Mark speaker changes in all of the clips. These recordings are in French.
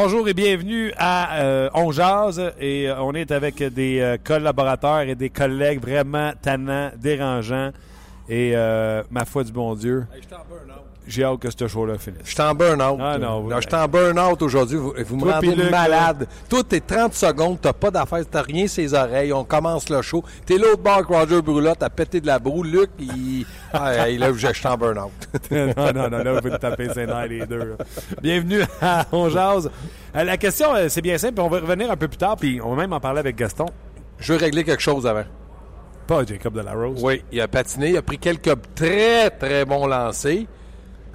Speaker 1: Bonjour et bienvenue à euh, On Jazz et euh, on est avec des euh, collaborateurs et des collègues vraiment tannants, dérangeants. Et ma foi du bon Dieu, j'ai hâte que ce show-là finisse.
Speaker 2: Je suis en burn-out.
Speaker 1: Ah, non, vous-
Speaker 2: je suis en burn-out aujourd'hui. Vous, vous me rendez
Speaker 1: Luc,
Speaker 2: malade. Tout est 30 secondes. T'as pas d'affaires. T'as rien ses oreilles. On commence le show. T'es l'autre bord que Roger Brulotte. T'as pété de la broue. Luc, il... Ah, il là, je suis en burn-out.
Speaker 1: non, non, non, là, vous pouvez taper ses nerfs les deux. là. Bienvenue à On Jazz. Euh, la question, euh, c'est bien simple, on va revenir un peu plus tard, puis on va même en parler avec Gaston.
Speaker 2: Je veux régler quelque chose avant.
Speaker 1: Pas Jacob de la Rose.
Speaker 2: Oui, il a patiné. Il a pris quelques très, très bons lancers.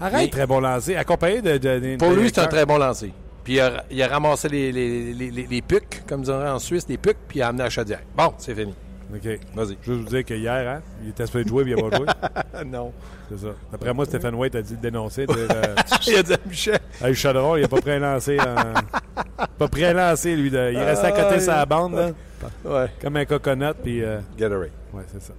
Speaker 1: Arrête, très bon lancé. Accompagné de. de- de-
Speaker 2: Pour
Speaker 1: de-
Speaker 2: lui, c'est un très bon lancer. Puis il a, il a ramassé les, les, les, les, les pucs, comme dirait en Suisse, les pucs, puis il a amené à Chaudière. Bon, c'est fini.
Speaker 1: OK.
Speaker 2: Vas-y.
Speaker 1: Juste vous dire que hier, hein, il était supposé de jouer, puis il n'a pas joué.
Speaker 2: non.
Speaker 1: C'est ça. D'après moi, Stéphane White a dit le dénoncer. euh,
Speaker 2: il a dit à Michel.
Speaker 1: Chaudron, il a pas prêt à lancer. en- Pas prêt à lancer, lui. de- Il restait à côté de sa bande, là,
Speaker 2: Ouais.
Speaker 1: comme un coconut, puis... euh,
Speaker 2: Gatorade.
Speaker 1: Ouais, c'est ça.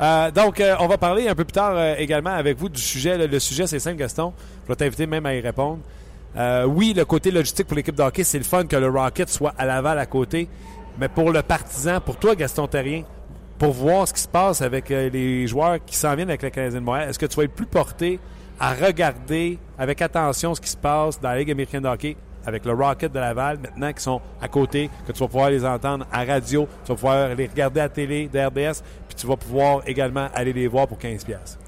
Speaker 1: Euh, donc, euh, on va parler un peu plus tard euh, également avec vous du sujet. Le sujet, c'est simple, Gaston. Je vais t'inviter même à y répondre. Oui, le côté logistique pour l'équipe de hockey, c'est le fun que le Rocket soit à Laval à côté. Mais pour le partisan, pour toi, Gaston Terrien, pour voir ce qui se passe avec les joueurs qui s'en viennent avec le Canadien de Montréal, est-ce que tu vas être plus porté à regarder avec attention ce qui se passe dans la Ligue américaine de hockey avec le Rocket de Laval, maintenant qui sont à côté, que tu vas pouvoir les entendre à radio, tu vas pouvoir les regarder à la télé de RDS, puis tu vas pouvoir également aller les voir pour 15$. piastres.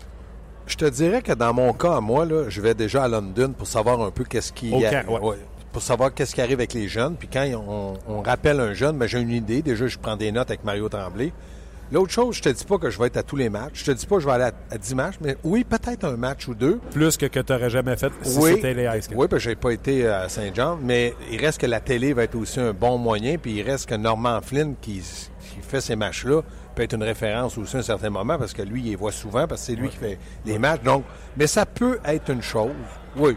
Speaker 2: Je te dirais que dans mon cas, moi, là, je vais déjà à London pour savoir un peu qu'est-ce qui
Speaker 1: ouais.
Speaker 2: ouais, pour savoir qu'est-ce qui arrive avec les jeunes. Puis quand on, on rappelle un jeune, ben, j'ai une idée. Déjà, je prends des notes avec Mario Tremblay. L'autre chose, je te dis pas que je vais être à tous les matchs. Je te dis pas que je vais aller à, à 10 matchs, mais oui, peut-être un match ou deux.
Speaker 1: Plus que que tu n'aurais jamais fait si
Speaker 2: oui,
Speaker 1: c'était les Ice
Speaker 2: oui, parce que j'ai pas été à Saint-Jean, mais il reste que la télé va être aussi un bon moyen, puis il reste que Norman Flynn qui, qui fait ces matchs-là peut être une référence aussi à un certain moment parce que lui, il les voit souvent parce que c'est lui qui fait les matchs. Donc, mais ça peut être une chose, oui,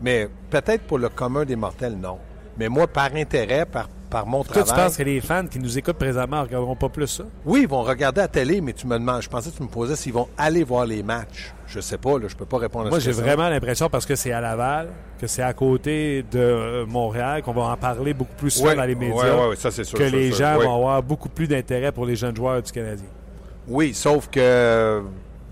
Speaker 2: mais peut-être pour le commun des mortels, non. Mais moi, par intérêt, par, par mon
Speaker 1: Toi, tu
Speaker 2: travail,
Speaker 1: penses que les fans qui nous écoutent présentement ne regarderont pas plus ça?
Speaker 2: oui, ils vont regarder la télé, mais tu me demandes, je pensais que tu me posais s'ils vont aller voir les matchs. Je sais pas, là, je peux pas répondre à
Speaker 1: Moi,
Speaker 2: cette
Speaker 1: j'ai vraiment l'impression, parce que c'est à Laval, que c'est à côté de euh, Montréal, qu'on va en parler beaucoup plus souvent dans les médias,
Speaker 2: ouais, ouais, ça, c'est sûr,
Speaker 1: que les gens vont avoir beaucoup plus d'intérêt pour les jeunes joueurs du Canadien.
Speaker 2: Oui, sauf que euh,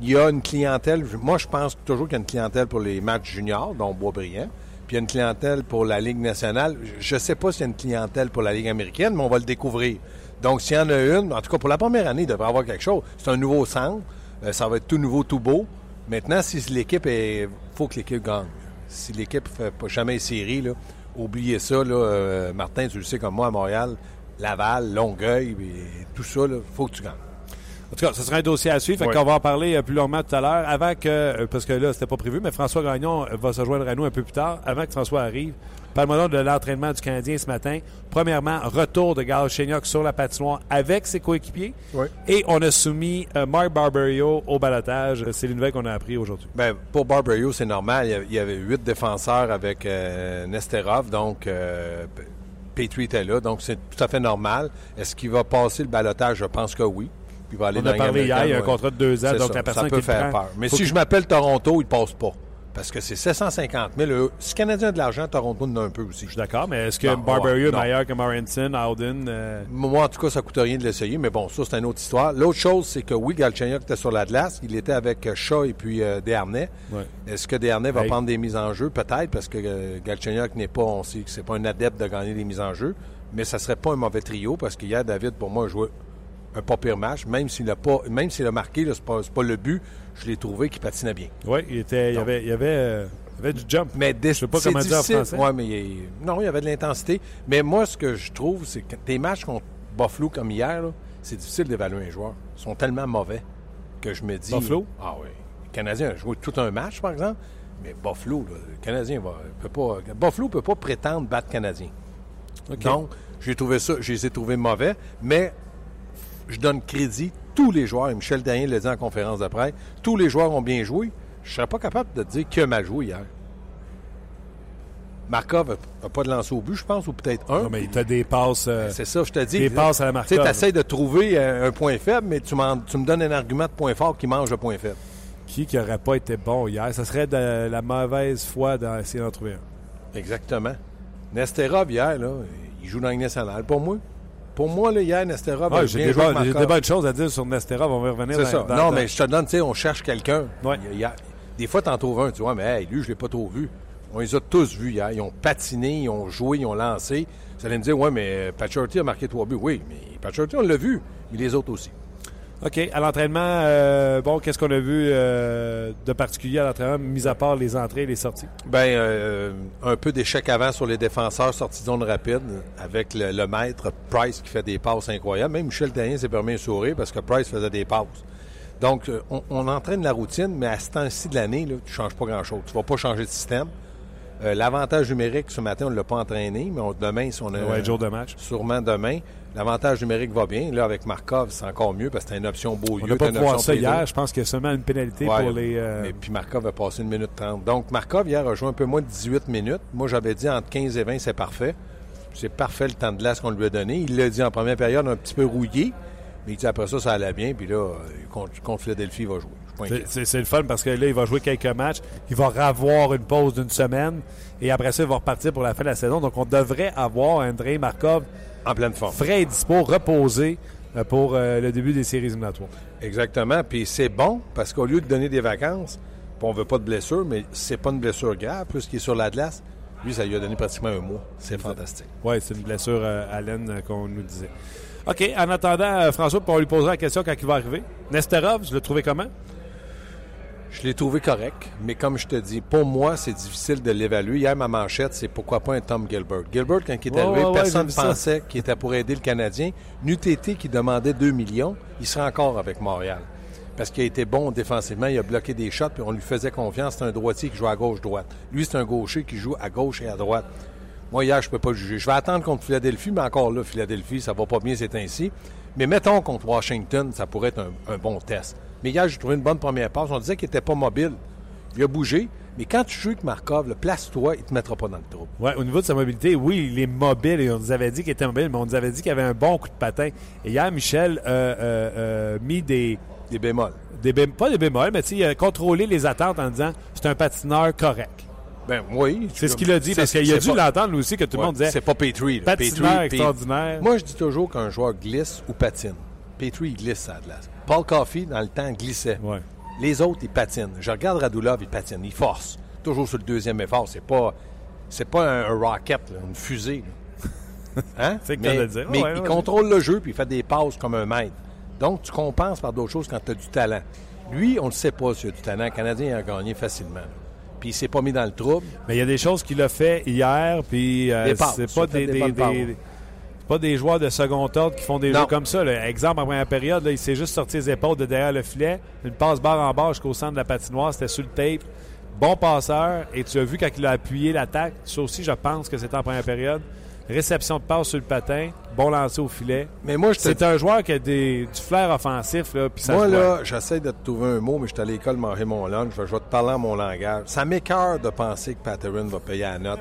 Speaker 2: il y a une clientèle. Moi, je pense toujours qu'il y a une clientèle pour les matchs juniors, dont Boisbriand. Puis il y a une clientèle pour la Ligue nationale. Je ne sais pas s'il y a une clientèle pour la Ligue américaine, mais on va le découvrir. Donc, s'il y en a une, en tout cas pour la première année, il devrait y avoir quelque chose. C'est un nouveau centre. Euh, ça va être tout nouveau, tout beau. Maintenant, si l'équipe est. faut que l'équipe gagne. Si l'équipe ne fait pas jamais les séries, là, oubliez ça. Là, euh, Martin, tu le sais comme moi à Montréal, Laval, Longueuil, tout ça, il faut que tu gagnes.
Speaker 1: En tout cas, ce sera un dossier à suivre. Fait
Speaker 2: Ouais.
Speaker 1: qu'on va en parler euh, plus longuement tout à l'heure. Avant que, euh, parce que là, c'était pas prévu, mais François Gagnon euh, va se joindre à nous un peu plus tard. Avant que François arrive, parle-moi donc de l'entraînement du Canadien ce matin. Premièrement, retour de Gal Chéniac sur la patinoire avec ses coéquipiers.
Speaker 2: Oui.
Speaker 1: Et on a soumis euh, Mark Barberio au balotage. C'est les nouvelles qu'on a appris aujourd'hui.
Speaker 2: Ben, pour Barberio, c'est normal. Il y avait- huit défenseurs avec euh, Nesterov, donc euh, Petrie était là, donc c'est tout à fait normal. Est-ce qu'il va passer le balotage? Je pense que oui. Puis va aller
Speaker 1: On
Speaker 2: dans
Speaker 1: a parlé hier, il y a un contrat de deux ans, donc
Speaker 2: ça,
Speaker 1: la personne
Speaker 2: ça
Speaker 1: qui
Speaker 2: peut
Speaker 1: le
Speaker 2: faire
Speaker 1: prend,
Speaker 2: peur. Mais si
Speaker 1: que-
Speaker 2: je m'appelle Toronto, il passe pas. Parce que c'est 750 000. Eux, Si le Canadien a de l'argent, Toronto en a un peu aussi.
Speaker 1: Je suis d'accord, mais est-ce que
Speaker 2: Non,
Speaker 1: Barberio
Speaker 2: ouais,
Speaker 1: est meilleur que Howden? euh,
Speaker 2: Moi, en tout cas, ça coûte rien de l'essayer, mais bon, ça, c'est une autre histoire. L'autre chose, c'est que oui, Galchenyuk était sur la glace. Il était avec euh, Shaw et puis euh, Desharnais.
Speaker 1: Ouais.
Speaker 2: Est-ce que Desharnais va
Speaker 1: Hey.
Speaker 2: prendre des mises en jeu? Peut-être, parce que euh, Galchenyuk n'est pas, on sait que c'est pas un adepte de gagner des mises en jeu, mais ça serait pas un mauvais trio, parce qu'hier, David, pour moi, a joué un pas pire match, même s'il a pas, même s'il a marqué, c'est pas, pas le but, je l'ai trouvé qu'il patinait bien.
Speaker 1: Oui, il, était, il, y avait, il, y avait, euh, il avait du jump.
Speaker 2: Mais dé-
Speaker 1: Je sais pas comment dire en
Speaker 2: difficile.
Speaker 1: français.
Speaker 2: Ouais, mais il- non, il y avait de l'intensité. Mais moi, ce que je trouve, c'est que des matchs contre Buffalo comme hier, c'est difficile d'évaluer un joueur. Ils sont tellement mauvais que je me dis.
Speaker 1: Buffalo?
Speaker 2: Ah oui. Le Canadien a joué tout un match, par exemple. Mais Buffalo, là, le Canadien va, peut pas. Buffalo peut pas prétendre battre Canadien. Donc, j'ai trouvé ça, je les ai trouvés mauvais, mais je donne crédit. Tous les joueurs, et Michel Dayen l'a dit en conférence de presse, tous les joueurs ont bien joué. Je ne serais pas capable de te dire qui a mal joué hier. Markov n'a pas de lancer au but, je pense, ou peut-être un.
Speaker 1: Non, mais tu as des passes. euh,
Speaker 2: C'est ça, je te dis.
Speaker 1: Des passes à la
Speaker 2: Tu
Speaker 1: Markov.
Speaker 2: essaies de trouver un, un point faible, mais tu, tu me donnes un argument de point fort qui mange le point faible.
Speaker 1: qui qui aurait pas été bon hier? Ça serait de la mauvaise foi d'essayer d'en trouver un.
Speaker 2: Exactement. Nesterov, hier, là, il joue dans la nationale. Pour moi, pour moi, là, hier, Nesterov
Speaker 1: Ouais, j'ai des, bonnes- choses à dire sur Nesterov. On va revenir
Speaker 2: C'est ça.
Speaker 1: dans-
Speaker 2: non,
Speaker 1: dans-
Speaker 2: mais je te donne, tu sais, on cherche quelqu'un.
Speaker 1: Ouais.
Speaker 2: Des fois, tu en trouves un, tu vois, mais hey, lui, je ne l'ai pas trop vu. On les a tous vus hier. Ils ont patiné, ils ont joué, ils ont lancé. Vous allez me dire, ouais, mais Pachorty a marqué trois buts. Oui, mais Pachorty, on l'a vu, mais les autres aussi.
Speaker 1: OK. À l'entraînement, euh, bon, qu'est-ce qu'on a vu euh, de particulier à l'entraînement, mis à part les entrées et les sorties?
Speaker 2: Ben, euh, un peu d'échec avant sur les défenseurs, sortie de zone rapide, avec le, le maître Price qui fait des passes incroyables. Même Michel Taillin s'est permis un sourire parce que Price faisait des passes. Donc, on, on entraîne la routine, mais à ce temps-ci de l'année, tu ne changes pas grand-chose. Tu ne vas pas changer de système. L'avantage numérique, ce matin, on ne l'a pas entraîné, mais on- demain, si on a
Speaker 1: Ouais, jour de match.
Speaker 2: sûrement demain, l'avantage numérique va bien. Là, avec Markov, c'est encore mieux parce que c'est une option beau
Speaker 1: On n'a pas pu voir ça hier. Je pense qu'il y a seulement une pénalité
Speaker 2: Ouais,
Speaker 1: pour les. euh,
Speaker 2: mais puis Markov a passé une minute 30. Donc, Markov, hier, a joué un peu moins de 18 minutes. Moi, j'avais dit entre 15 et 20, c'est parfait. C'est parfait le temps de glace qu'on lui a donné. Il l'a dit en première période, un petit peu rouillé. Mais il dit après ça, ça allait bien. Puis là, euh, contre, contre Philadelphie, il va jouer.
Speaker 1: C'est- le fun parce que là, il va jouer quelques matchs. Il va avoir une pause d'une semaine. Et après ça, il va repartir pour la fin de la saison. Donc, on devrait avoir Andrei Markov
Speaker 2: En pleine forme.
Speaker 1: frais et dispo, reposé euh, pour euh, le début des séries éliminatoires.
Speaker 2: Exactement. Puis c'est bon parce qu'au lieu de donner des vacances, on veut pas de blessure, mais c'est pas une blessure grave, puisqu'il est sur la glace. Lui, ça lui a donné pratiquement un mois. C'est fantastique.
Speaker 1: Oui, c'est une blessure euh, à l'aine euh, qu'on nous disait. OK, en attendant, François, on lui posera la question quand il va arriver. Nesterov, je l'ai trouvé comment?
Speaker 2: Je l'ai trouvé correct, mais comme je te dis, pour moi, c'est difficile de l'évaluer. Hier, ma manchette, c'est pourquoi pas un Tom Gilbert. Gilbert, quand il est
Speaker 1: Ouais,
Speaker 2: arrivé,
Speaker 1: ouais,
Speaker 2: personne ne pensait qu'il était pour aider le Canadien. N'UTT qui demandait 2 millions, il serait encore avec Montréal. Parce qu'il a été bon défensivement, il a bloqué des shots, puis on lui faisait confiance. C'est un droitier qui joue à gauche-droite. Lui, c'est un gaucher qui joue à gauche et à droite. Moi, hier, je peux pas le juger. Je vais attendre contre Philadelphie, mais encore là, Philadelphie, ça va pas bien, c'est ainsi. Mais mettons contre Washington, ça pourrait être un, un bon test. Mais hier, j'ai trouvé une bonne première passe. On disait qu'il était pas mobile. Il a bougé. Mais quand tu joues avec Markov, place-toi, il te mettra pas dans le trou.
Speaker 1: Ouais, au niveau de sa mobilité, oui, il est mobile et on nous avait dit qu'il était mobile, mais on nous avait dit qu'il avait un bon coup de patin. Et hier, Michel a euh, euh, mis des,
Speaker 2: Des bémols.
Speaker 1: des bém- pas des bémols, mais il a contrôlé les attentes en disant c'est un patineur correct.
Speaker 2: Ben oui.
Speaker 1: C'est ce qu'il a dit, parce qu'il a dû
Speaker 2: pas-
Speaker 1: l'entendre aussi, que tout le
Speaker 2: Ouais,
Speaker 1: monde disait
Speaker 2: C'est pas Petrie.
Speaker 1: patineur
Speaker 2: Petrie,
Speaker 1: extraordinaire.
Speaker 2: Moi, je dis toujours qu'un joueur glisse ou patine. Petrie, il glisse à la glace. Paul Coffey, dans le temps, glissait.
Speaker 1: Ouais.
Speaker 2: Les autres, ils patinent. Je regarde Radulov, il patine, il force. Toujours sur le deuxième effort. C'est pas, c'est pas un, un rocket, là, une fusée. là. Hein?
Speaker 1: C'est
Speaker 2: mais
Speaker 1: dire.
Speaker 2: mais
Speaker 1: Ouais,
Speaker 2: il
Speaker 1: ouais.
Speaker 2: contrôle le jeu puis il fait des passes comme un maître. Donc, tu compenses par d'autres choses quand tu as du talent. Lui, on ne le sait pas s'il a du talent. Le Canadien il a gagné facilement. là. Puis il s'est pas mis dans le trouble.
Speaker 1: Mais il y a des choses qu'il a fait hier, puis euh, c'est pas
Speaker 2: fait
Speaker 1: des,
Speaker 2: des
Speaker 1: des- pas des joueurs de second ordre qui font des
Speaker 2: Non.
Speaker 1: jeux comme ça. là. Exemple, en première période, là, il s'est juste sorti les épaules de derrière le filet, une passe barre en barre jusqu'au centre de la patinoire, c'était sur le tape. Bon passeur, et tu as vu quand il a appuyé l'attaque, ça aussi, je pense que c'était en première période. Réception de passe sur le patin, bon lancer au filet.
Speaker 2: Mais moi,
Speaker 1: C'est un joueur qui a des, du flair offensif, là, puis ça
Speaker 2: Moi, là, j'essaie de te trouver un mot, mais je suis à l'école manger mon lunch. Je vais te parler en mon langage. Ça m'écœure de penser que Patterson va payer la note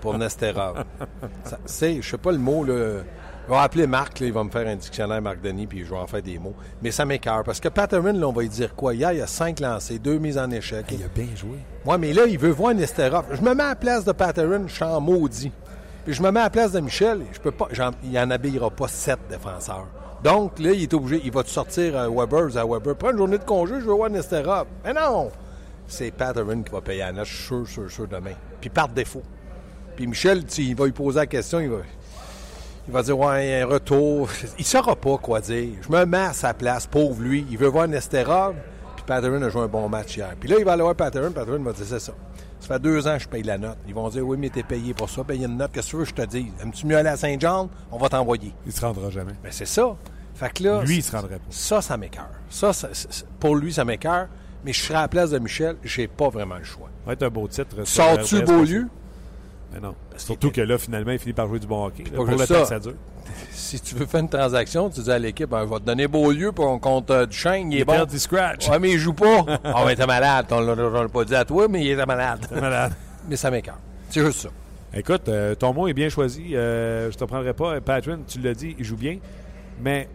Speaker 2: pour Nesterov. Je sais pas le mot, là. Je vais appeler Marc, là, il va me faire un dictionnaire, Marc Denis, puis je vais en faire des mots. Mais ça m'écœure, parce que Patterson, là, on va lui dire quoi? Hier, il y a cinq lancés, deux mises en échec.
Speaker 1: Il a bien joué.
Speaker 2: Moi, mais là, il veut voir Nesterov. Je me mets à la place de Patterson, je suis en maudit. Puis je me mets à la place de Michel, je peux pas, il n'en habillera pas sept défenseurs. Donc, là, il est obligé, il va te sortir à Weber, à Weber. Prends une journée de congé, je veux voir Nesterov. Mais non! C'est Patterson qui va payer la je suis sûr, sûr, sûr, demain. Puis par défaut. Puis Michel, tu- il va lui poser la question, il va, il va dire, ouais, un retour. Il saura pas quoi dire. Je me mets à sa place, pauvre lui. Il veut voir Nesterov, puis Patterson a joué un bon match hier. Puis là, il va aller voir Patterson, Patterson va dire, c'est ça. Ça fait deux ans que je paye la note. Ils vont dire, oui, mais t'es payé pour ça, payer une note. Qu'est-ce que tu veux que je te dise? Aimes-tu mieux aller à Saint-Jean? On va t'envoyer.
Speaker 1: Il se rendra jamais.
Speaker 2: Mais c'est ça. Fait que là,
Speaker 1: Lui, il se rendrait pas.
Speaker 2: ça, ça m'écœure. Ça, ça- pour lui, ça m'écœure. Mais je serais à la place de Michel, j'ai pas vraiment le choix.
Speaker 1: Ça va être un beau titre.
Speaker 2: Sors-tu Beaulieu?
Speaker 1: Mais non. Surtout que là, finalement, il finit par jouer du bon hockey. là, pour le
Speaker 2: ça.
Speaker 1: temps que ça dure.
Speaker 2: Si tu veux faire une transaction, tu dis à l'équipe, Ben, je vais te donner Beaulieu pour contre euh, Duchesne, il est bon.
Speaker 1: Penalty scratch.
Speaker 2: Ouais, mais il joue pas. Ah, mais t'es malade. On l'a- on l'a pas dit à toi, mais il était malade.
Speaker 1: Malade.
Speaker 2: Mais ça m'écœure. C'est juste ça.
Speaker 1: Écoute, euh, ton mot est bien choisi. Euh, je te prendrai pas. Patrick, tu l'as dit, il joue bien. Mais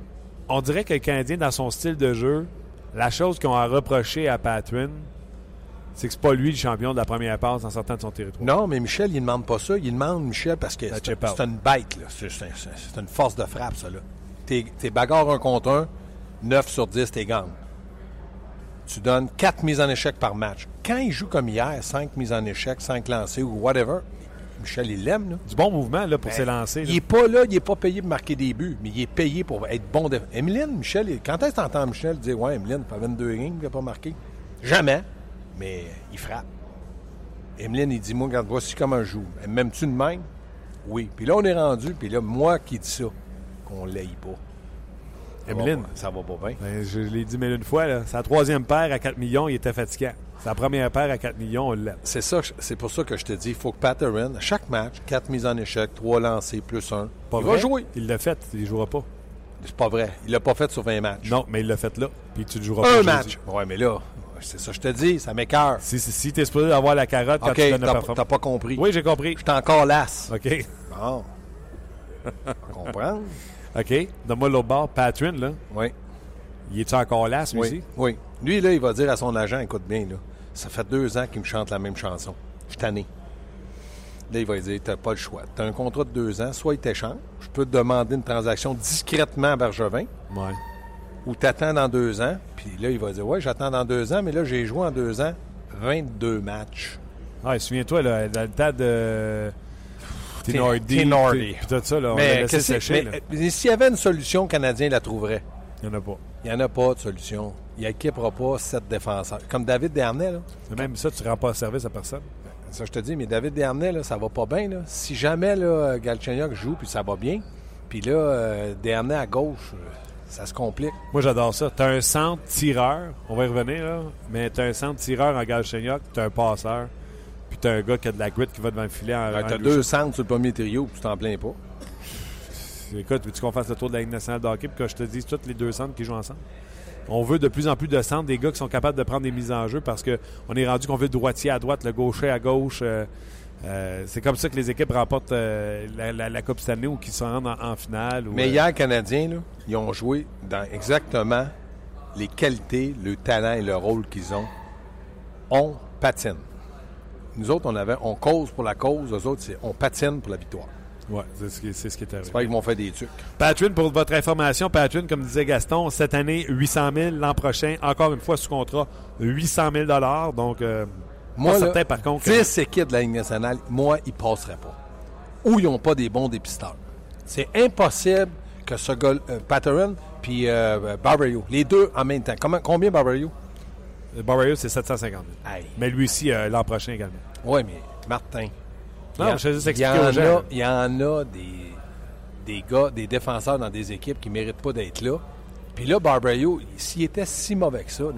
Speaker 1: on dirait que le Canadien, dans son style de jeu, la chose qu'on a reproché à Patrick, c'est que c'est pas lui le champion de la première passe en sortant de son territoire.
Speaker 2: Non, mais Michel, il demande pas ça. Il demande Michel parce que c'est
Speaker 1: out.
Speaker 2: c'est une bête, là. C'est c'est- c'est- c'est une force de frappe, ça, là. T'es t'es bagarre un contre un, 9 sur 10, t'es gang. Tu donnes 4 mises en échec par match. Quand il joue comme hier, 5 mises en échec, 5 lancés ou whatever, Michel, il l'aime, là.
Speaker 1: Du bon mouvement là, pour s'élancer. là.
Speaker 2: Ben, Il est pas là, il est pas payé pour marquer des buts, mais il est payé pour être bon. De... Emeline, Michel, quand est-ce que t'entends Michel dire Ouais, Emeline, fait 22 games, il n'a pas marqué Jamais, mais il frappe. Emeline, il dit Moi, regarde, voici comment je joue. M'aimes-tu de même? Oui. Puis là, on est rendu, puis là, moi qui dis ça, qu'on l'aille pas.
Speaker 1: Emeline?
Speaker 2: Ça va pas bien.
Speaker 1: Ben, je l'ai dit mille une fois, là. sa troisième paire à 4 millions, il était fatigant. Sa première paire à 4 millions, on l'aime.
Speaker 2: C'est ça, c'est pour ça que je te dis, il faut que Patterson, à chaque match, 4 mises en échec, 3 lancés plus 1,
Speaker 1: Pas
Speaker 2: il
Speaker 1: vrai?
Speaker 2: va jouer.
Speaker 1: Il l'a fait, il jouera pas.
Speaker 2: C'est pas vrai. Il l'a pas fait sur 20 matchs.
Speaker 1: Non, mais il l'a fait là. Puis tu le joueras pas.
Speaker 2: Un match. Ouais, mais là, c'est ça je te dis, ça m'écœure.
Speaker 1: Si, si, si t'es supposé avoir la carotte quand
Speaker 2: OK,
Speaker 1: tu donnes
Speaker 2: t'as pas compris.
Speaker 1: Oui, j'ai compris.
Speaker 2: Je suis encore lasse.
Speaker 1: OK.
Speaker 2: Bon. Comprendre?
Speaker 1: OK. Donne-moi l'autre bord. Patrick, là.
Speaker 2: Oui.
Speaker 1: Il est-tu encore là, celui-ci?
Speaker 2: Oui. Oui. Lui, là, il va dire à son agent, écoute bien, là, ça fait deux ans qu'il me chante la même chanson. Je suis tanné. Là, il va lui dire, t'as pas le choix. T'as un contrat de deux ans, soit il t'échange, je peux te demander une transaction discrètement à Bergevin,
Speaker 1: Ouais.
Speaker 2: ou t'attends dans deux ans. Puis là, il va dire, ouais, j'attends dans deux ans, mais là, j'ai joué en deux ans 22 matchs.
Speaker 1: Ouais, souviens-toi, là, dans le tas de. Tinordi.
Speaker 2: Tinordi.
Speaker 1: Puis tout ça, là, on l'a
Speaker 2: Mais,
Speaker 1: laissé sécher. là.
Speaker 2: mais s'il y avait une solution, le Canadien la trouverait.
Speaker 1: Il n'y en a pas.
Speaker 2: Il n'y en a pas de solution. Il n'équipera pas sept défenseurs. Comme David Dernay, là.
Speaker 1: Même ça, tu ne rends pas service à personne.
Speaker 2: Ça, je te dis, mais David Dernay, là, ça va pas bien. Là. Si jamais là, Galchenyuk joue puis ça va bien, puis là, euh, Dernay à gauche, euh, ça se complique.
Speaker 1: Moi, j'adore ça. Tu as un centre tireur, on va y revenir, là, mais tu as un centre tireur en Galchenyuk, tu as un passeur, puis tu as un gars qui a de la grit qui va devant le filet en,
Speaker 2: Tu
Speaker 1: en
Speaker 2: as deux centres sur le premier trio, puis tu t'en plains pas.
Speaker 1: Écoute, veux-tu qu'on fasse le tour de la Ligue nationale de hockey puis que je te dise tous les deux centres qui jouent ensemble? On veut de plus en plus de centres, des gars qui sont capables de prendre des mises en jeu parce qu'on est rendu qu'on veut le droitier à droite, le gaucher à gauche. euh, euh, c'est comme ça que les équipes remportent euh, la, la- la Coupe Stanley ou qui se rendent en, en finale. ou,
Speaker 2: Mais
Speaker 1: euh,
Speaker 2: hier, les Canadiens, là, ils ont joué dans exactement les qualités, le talent et le rôle qu'ils ont. On patine. Nous autres, on avait, on cause pour la cause. Eux autres, c'est on patine pour la victoire.
Speaker 1: ouais, c'est ce qui, c'est ce qui est arrivé.
Speaker 2: Pas qu'ils m'ont fait des trucs.
Speaker 1: Patrick, pour votre information, Patrick, comme disait Gaston, cette année, 800 000. L'an prochain, encore une fois, sous contrat, 800 000 Donc, euh,
Speaker 2: Moi,
Speaker 1: pas
Speaker 2: là,
Speaker 1: certain, par contre. que-
Speaker 2: 10 équipes de la Ligue nationale, moi, ils passeraient pas. Ou ils n'ont pas des bons dépisteurs. C'est impossible que ce gars, euh, Patterson puis euh, Barbario, les deux en même temps. Comment, combien Barbario?
Speaker 1: Barrio, c'est 750 000.
Speaker 2: Hey.
Speaker 1: Mais lui aussi, euh, l'an prochain également.
Speaker 2: Oui, mais Martin.
Speaker 1: Non,
Speaker 2: il y a-
Speaker 1: je vais juste
Speaker 2: il y
Speaker 1: expliquer aux gens.
Speaker 2: Il y en a des, des gars, des défenseurs dans des équipes qui ne méritent pas d'être là. Puis là, Barbario, s'il était si mauvais que ça, là,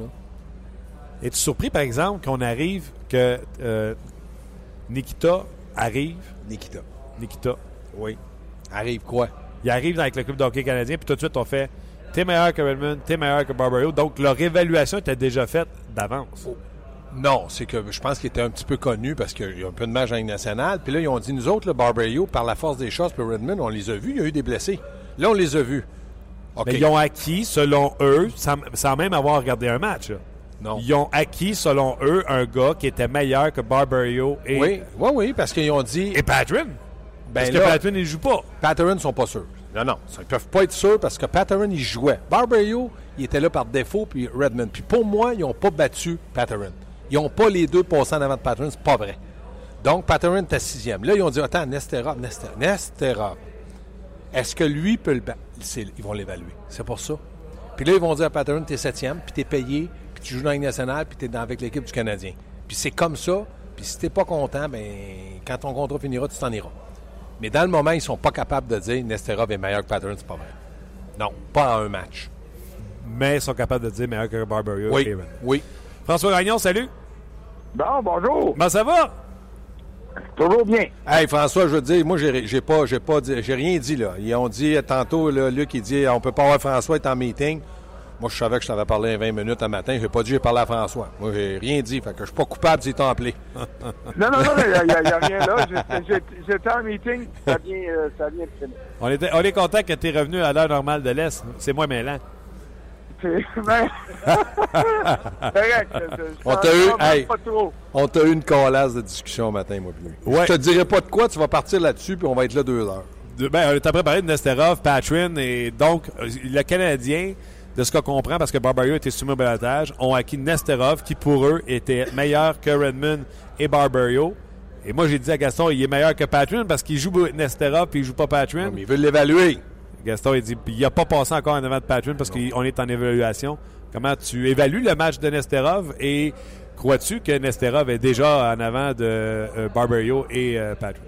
Speaker 1: Es-tu surpris, par exemple, qu'on arrive, que euh, Nikita arrive,
Speaker 2: Nikita.
Speaker 1: Nikita,
Speaker 2: Oui. Arrive quoi?
Speaker 1: il arrive avec le club de hockey canadien, puis tout de suite, on fait T'es meilleur que Redmond, t'es meilleur que Barbario. Donc, leur évaluation était déjà faite d'avance.
Speaker 2: Non, c'est que je pense qu'il était un petit peu connu parce qu'il y a un peu de match en Ligue nationale. Puis là, ils ont dit, nous autres, le Barbario, par la force des choses, puis Redmond, on les a vus. Il y a eu des blessés. Là, on les a vus.
Speaker 1: Mais ils ont acquis, selon eux, sans, sans même avoir regardé un match, là.
Speaker 2: Non.
Speaker 1: ils ont acquis, selon eux, un gars qui était meilleur que Barbario et,
Speaker 2: Oui, oui, oui, parce qu'ils ont dit,
Speaker 1: et. Parce
Speaker 2: ben
Speaker 1: que
Speaker 2: là,
Speaker 1: Patrick, il joue pas.
Speaker 2: Patterson ne sont pas sûrs. Non, non, ils peuvent pas être sûrs parce que Patterson, il jouait. Barbario, il était là par défaut, puis Redmond. Puis pour moi, ils n'ont pas battu Patterson. Ils n'ont pas les deux passés en avant de Patterson, c'est pas vrai. Donc, Patterson était sixième. Là, ils ont dit, attends, Nesterov, Nesterov, Nesterov. Est-ce que lui peut le battre? Ils vont l'évaluer. C'est pour ça. Puis là, ils vont dire à Patterson, t'es septième, puis t'es payé, puis tu joues dans la Ligue nationale, puis t'es dans- avec l'équipe du Canadien. Puis c'est comme ça. Puis si t'es pas content, ben quand ton contrat finira, tu t'en iras. Mais dans le moment, ils sont pas capables de dire Nesterov est meilleur que Patterson, c'est pas vrai. Non, pas en un match.
Speaker 1: Mais ils sont capables de dire meilleur que.
Speaker 2: Oui, oui.
Speaker 1: François Gagnon, salut.
Speaker 3: Bon, bonjour.
Speaker 1: Comment ça va?
Speaker 3: Toujours bien.
Speaker 2: Hey François, je veux te dire, moi j'ai j'ai pas j'ai pas dit- j'ai rien dit là. Ils ont dit tantôt là, Luc il dit on peut pas avoir François est en meeting. Moi je savais que je t'avais parlé 20 minutes un matin, j'ai pas dit j'ai parlé à François. Moi j'ai rien dit, fait que je suis pas coupable s'ils t'ont appelé.
Speaker 3: Non, non, non, il n'y a, rien là. J'étais en meeting, ça vient, euh, ça vient de finir.
Speaker 1: On, était, on est content que tu es revenu à l'heure normale de l'Est. C'est moins mêlant.
Speaker 3: C'est ben, correct. je- je-
Speaker 2: On t'a eu-
Speaker 3: t'en parle
Speaker 2: hey.
Speaker 3: Pas trop.
Speaker 2: On t'a eu une colasse de discussion matin, moi plus.
Speaker 1: Ouais.
Speaker 2: Je te dirai pas de quoi, tu vas partir là-dessus puis on va être là deux heures.
Speaker 1: Ben, on t'a préparé de Nesterov, Patrin, et donc, euh, le Canadien, de ce qu'on comprend, parce que Barbario était soumis au balotage, ont acquis Nesterov, qui pour eux était meilleur que Redmond et Barbario. Et moi, j'ai dit à Gaston, il est meilleur que Patrin parce qu'il joue Nesterov puis il joue pas Patrin.
Speaker 2: Mais ils veulent l'évaluer.
Speaker 1: Gaston, il dit, il n'a pas passé encore en avant de Patrin parce qu'on est en évaluation. Comment tu évalues le match de Nesterov? Et crois-tu que Nesterov est déjà en avant de euh, Barbario et euh, Patrin?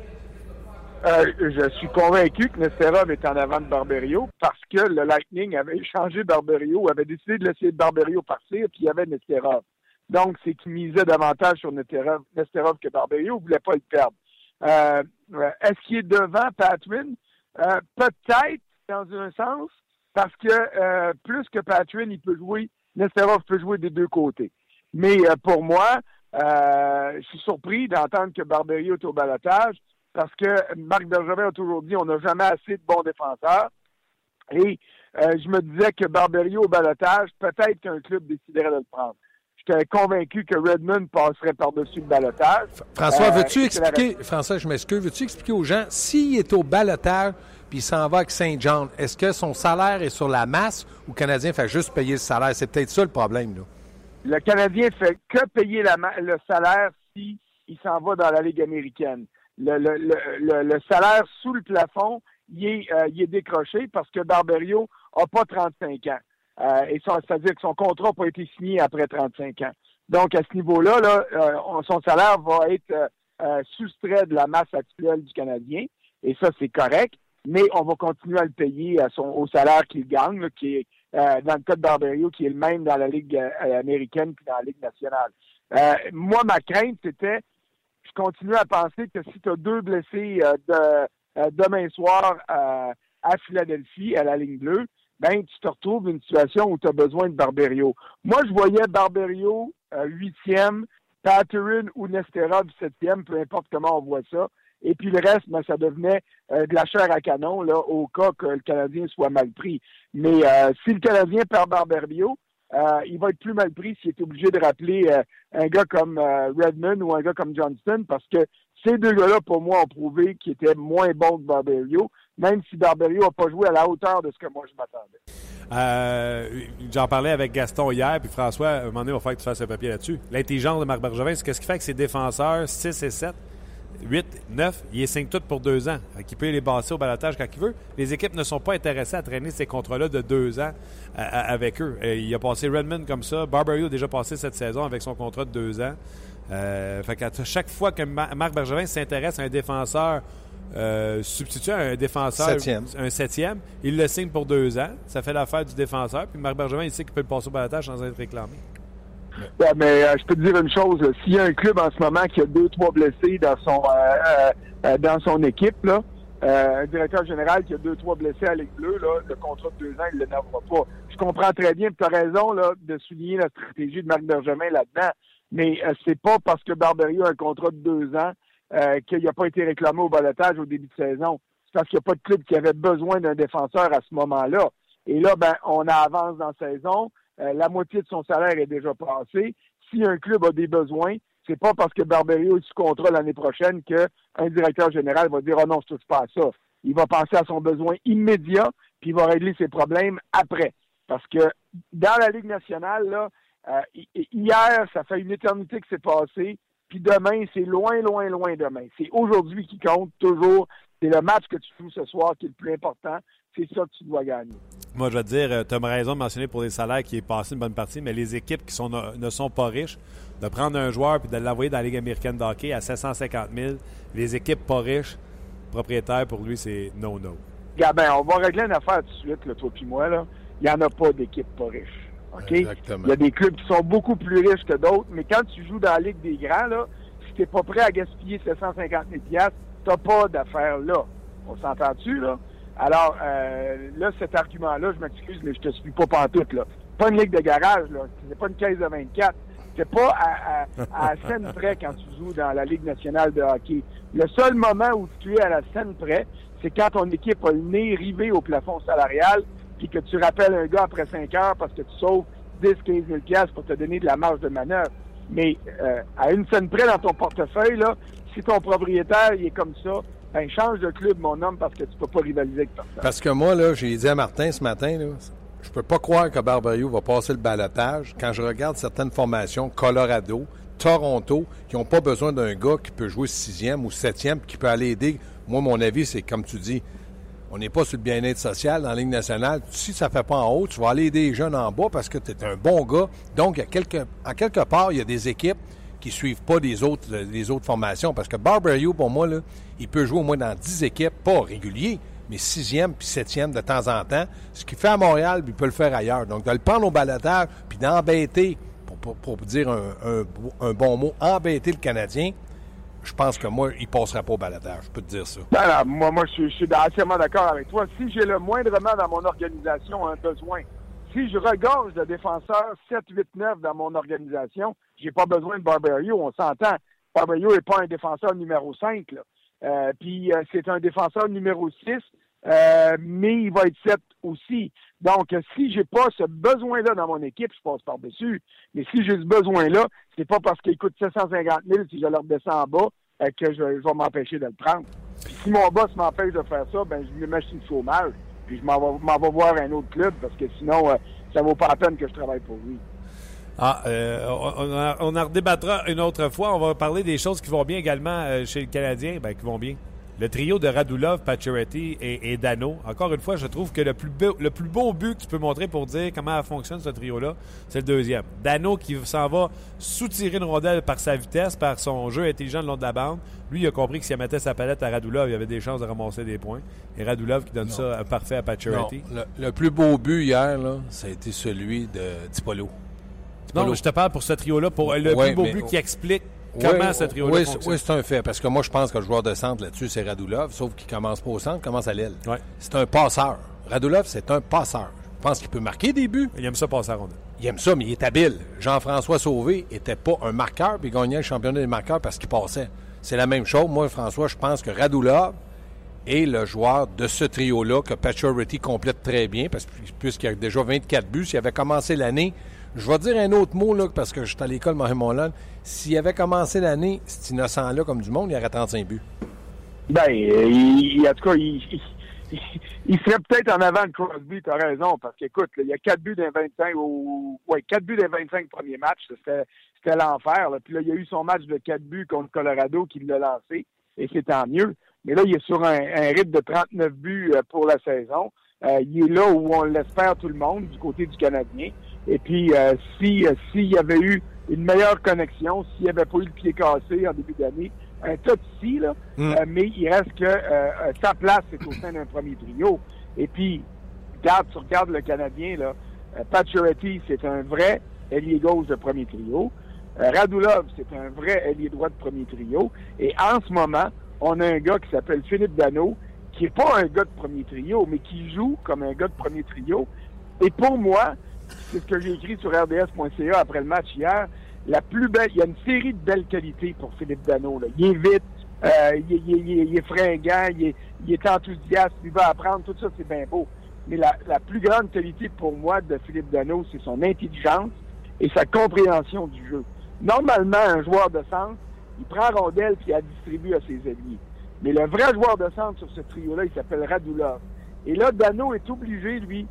Speaker 3: Euh, je suis convaincu que Nesterov est en avant de Barberio parce que le Lightning avait échangé Barberio, avait décidé de laisser Barberio partir, puis il y avait Nesterov. Donc, c'est qu'il misait davantage sur Nesterov, que Barberio, ne voulait pas le perdre. Euh, euh, Est-ce qu'il est devant Patwin? Euh, Peut-être, dans un sens, parce que euh, plus que Patwin, il peut jouer, Nesterov peut jouer des deux côtés. Mais euh, pour moi, je suis surpris d'entendre que Barberio est au balotage parce que Marc Bergevin a toujours dit on n'a jamais assez de bons défenseurs. Et euh, je me disais que Barberio au balotage, peut-être qu'un club déciderait de le prendre. J'étais convaincu que Redmond passerait par-dessus le balotage.
Speaker 2: François,
Speaker 3: Euh,
Speaker 2: veux-tu
Speaker 3: la
Speaker 2: expliquer, François, je m'excuse, veux-tu expliquer aux gens, s'il est au balotage puis il s'en va avec Saint-Jean, est-ce que son salaire est sur la masse ou le Canadien fait juste payer le salaire? C'est peut-être ça le problème, là.
Speaker 3: Le Canadien fait que payer la le salaire si il s'en va dans la Ligue américaine. Le, le, le, le- salaire sous le plafond, il est, euh, décroché parce que Barberio n'a pas 35 ans. Euh, et ça, c'est-à-dire que son contrat n'a pas été signé après 35 ans. Donc, à ce niveau-là, là, euh, on- son salaire va être euh, soustrait de la masse actuelle du Canadien. Et ça, c'est correct. Mais on va continuer à le payer au salaire qu'il gagne, qui est, dans le cas de Barberio, qui est le même dans la Ligue américaine puis dans la Ligue nationale. Moi, ma crainte, c'était, je continue à penser que si tu as deux blessés euh, euh, demain soir euh, à Philadelphie, à la ligne bleue, ben tu te retrouves une situation où tu as besoin de Barberio. Moi, je voyais Barberio huitième, Patterin ou Nesterov septième, peu importe comment on voit ça. Et puis le reste, ben, ça devenait de la chair à canon là, au cas que le Canadien soit mal pris. Mais si le Canadien perd Barberio, euh, il va être plus mal pris s'il est obligé de rappeler euh, un gars comme euh, Redmond ou un gars comme Johnston, parce que ces deux gars-là, pour moi, ont prouvé qu'ils étaient moins bons que Barberio, même si Barberio n'a pas joué à la hauteur de ce que moi je m'attendais.
Speaker 1: J'en parlais avec Gaston hier, puis François, à un moment donné, il va falloir que tu fasses un papier là-dessus. L'intelligence de Marc Bergevin, c'est qu'est-ce qui fait que ses défenseurs 6 et 7, 8, 9, il les signe tous pour deux ans. Qu'il peut les basser au balotage quand il veut. Les équipes ne sont pas intéressées à traîner ces contrats-là de deux ans euh, avec eux. Euh, il a passé Redmond comme ça. Barberio a déjà passé cette saison avec son contrat de deux ans. Euh, fait chaque fois que Ma- Marc Bergevin s'intéresse à un défenseur euh, substitut à un défenseur,
Speaker 2: Septième.
Speaker 1: un septième, il le signe pour deux ans. Ça fait l'affaire du défenseur. Puis Marc Bergevin, il sait qu'il peut le passer au balotage sans être réclamé.
Speaker 3: Mais euh, je peux te dire une chose, s'il y a un club en ce moment qui a deux, trois blessés dans son euh, euh, dans son équipe, là, un directeur général qui a deux, trois blessés à Ligue bleue, là, le contrat de deux ans, il ne l'envoie pas. Je comprends très bien, tu as raison là, de souligner la stratégie de Marc Bergevin là-dedans, mais c'est pas parce que Barberio a un contrat de deux ans qu'il n'a pas été réclamé au balotage au début de saison. C'est parce qu'il n'y a pas de club qui avait besoin d'un défenseur à ce moment-là. Et là, ben, on avance dans la saison. Euh, la moitié de son salaire est déjà passé. Si un club a des besoins, c'est pas parce que Barberio est sous contrat l'année prochaine qu'un directeur général va dire Oh non, je touche pas à ça. Il va penser à son besoin immédiat, puis il va régler ses problèmes après. Parce que dans la Ligue nationale, euh, hi- hi- hier, ça fait une éternité que c'est passé, puis demain, c'est loin, loin, loin demain. C'est aujourd'hui qui compte toujours. C'est le match que tu joues ce soir qui est le plus important. C'est ça que tu dois gagner.
Speaker 1: Moi, je vais te dire, tu as raison de mentionner pour les salaires qui est passé une bonne partie, mais les équipes qui sont, ne sont pas riches, de prendre un joueur puis de l'envoyer dans la Ligue américaine de hockey à 750 000, les équipes pas riches, propriétaires, pour lui, c'est no-no.
Speaker 3: ben, on va régler une affaire tout de suite, là, toi puis moi. Là. Il n'y en a pas d'équipe pas riche. OK?
Speaker 2: Exactement.
Speaker 3: Il y a des clubs qui sont beaucoup plus riches que d'autres, mais quand tu joues dans la Ligue des Grands, là, si tu n'es pas prêt à gaspiller 750 000 tu n'as pas d'affaires là. On s'entend-tu, là? Alors, euh, là, cet argument-là, je m'excuse, mais je te suis pas pantoute, là. Pas une ligue de garage, là. C'est pas une caisse de 24. C'est pas à, à, à scène près quand tu joues dans la Ligue nationale de hockey. Le seul moment où tu es à la scène près, c'est quand ton équipe a le nez rivé au plafond salarial, puis que tu rappelles un gars après 5 heures parce que tu sauves 10, 15 000 pour te donner de la marge de manœuvre. Mais euh, à une scène près dans ton portefeuille, là, si ton propriétaire il est comme ça, ben change de club, mon homme, parce que tu peux pas rivaliser avec personne.
Speaker 2: Parce que moi, là, j'ai dit à Martin ce matin, là, je peux pas croire que Barberio va passer le balotage quand je regarde certaines formations, Colorado, Toronto, qui n'ont pas besoin d'un gars qui peut jouer sixième ou septième, qui peut aller aider. Moi, mon avis, c'est comme tu dis, on n'est pas sur le bien-être social dans la Ligue nationale. Si ça ne fait pas en haut, tu vas aller aider les jeunes en bas parce que tu es un bon gars. Donc, à quelque, en quelque part, il y a des équipes qui ne suivent pas des autres, les autres formations. Parce que Barberio, pour moi, là, il peut jouer au moins dans 10 équipes, pas réguliers, mais sixième puis septième de temps en temps. Ce qu'il fait à Montréal, il peut le faire ailleurs. Donc, de le prendre au balatage puis d'embêter, pour, pour, dire un, un, bon mot, embêter le Canadien, je pense que moi, il ne passera pas au baladage. Je peux te dire ça.
Speaker 3: Non, moi, moi, je, suis entièrement d'accord avec toi. Si j'ai le moindrement dans mon organisation un besoin, si je regorge de défenseurs 7, 8, 9 dans mon organisation, j'ai pas besoin de Barberio, on s'entend. Barberio n'est pas un défenseur numéro 5. Euh, puis euh, c'est un défenseur numéro 6, euh, mais il va être 7 aussi. Donc, si j'ai pas ce besoin-là dans mon équipe, je passe par-dessus. Mais si j'ai ce besoin-là, c'est pas parce qu'il coûte 750 000 si je le redescends en bas que je, vais m'empêcher de le prendre. Puis si mon boss m'empêche de faire ça, ben je lui mets une chômage. Puis je m'en vais, voir un autre club parce que sinon, ça vaut pas la peine que je travaille pour lui.
Speaker 1: Ah, euh, on, en redébattra une autre fois. On va parler des choses qui vont bien également euh, chez le Canadien. Ben, qui vont bien. Le trio de Radulov, Pacioretty et, Dano. Encore une fois, je trouve que le plus, beau, le plus beau but que tu peux montrer pour dire comment fonctionne ce trio-là, c'est le deuxième. Dano qui s'en va soutirer une rondelle par sa vitesse, par son jeu intelligent le long de la bande. Lui, il a compris que s'il mettait sa palette à Radulov, il avait des chances de ramasser des points. Et Radulov qui donne ça parfait à Pacioretty.
Speaker 2: Le, le, plus beau but hier, là, ça a été celui de Tipolo.
Speaker 1: Non, je te parle pour ce trio-là, pour le plus beau but qui explique comment ce trio-là
Speaker 2: oui, Oui, c'est un fait. Parce que moi, je pense que le joueur de centre là-dessus, c'est Radulov, sauf qu'il commence pas au centre, il commence à l'aile. C'est un passeur. Radulov, c'est un passeur. Je pense qu'il peut marquer des buts.
Speaker 1: Il aime ça passer à.
Speaker 2: Il aime ça, mais il est habile. Jean-François Sauvé était pas un marqueur, puis il gagnait le championnat des marqueurs parce qu'il passait. C'est la même chose. Moi, François, je pense que Radulov est le joueur de ce trio-là que Pacioretty complète très bien, parce puisqu'il a déjà 24 buts. S'il avait commencé l'année je vais dire un autre mot, là, parce que je suis à l'école Marie-Monland. S'il avait commencé l'année, cet innocent-là, comme du monde, il aurait 35 buts.
Speaker 3: Ben, il, en tout cas, il, serait peut-être en avant de Crosby, tu as raison, parce qu'écoute, il y a 4 buts d'un 25 ou ouais, 4 buts d'un 25 premiers matchs, c'était l'enfer. Puis là, il y a eu son match de 4 buts contre Colorado qui l'a lancé, et c'est tant mieux. Mais là, il est sur un, rythme de 39 buts euh, pour la saison. Euh, il est là où on l'espère tout le monde, du côté du Canadien. Et puis, euh, si euh, s'il y avait eu une meilleure connexion, s'il n'y avait pas eu le pied cassé en début d'année, un tas ici, là, mm. euh, mais il reste que sa place est au sein d'un premier trio. Et puis, regarde, tu regardes le Canadien, là, Pacioretty, c'est un vrai ailier gauche de premier trio. Radulov, c'est un vrai ailier droit de premier trio. Et en ce moment, on a un gars qui s'appelle Philippe Dano, qui n'est pas un gars de premier trio, mais qui joue comme un gars de premier trio. Et pour moi, c'est ce que j'ai écrit sur RDS.ca après le match hier. La plus belle, il y a une série de belles qualités pour Philippe Dano. Il est vite, euh, il, est, fringant, il est, enthousiaste, il va apprendre, tout ça, c'est bien beau. Mais la, plus grande qualité pour moi de Philippe Dano, c'est son intelligence et sa compréhension du jeu. Normalement, un joueur de centre, il prend rondelle puis il distribue à ses alliés. Mais le vrai joueur de centre sur ce trio-là, il s'appelle Radulov. Et là, Dano est obligé, lui,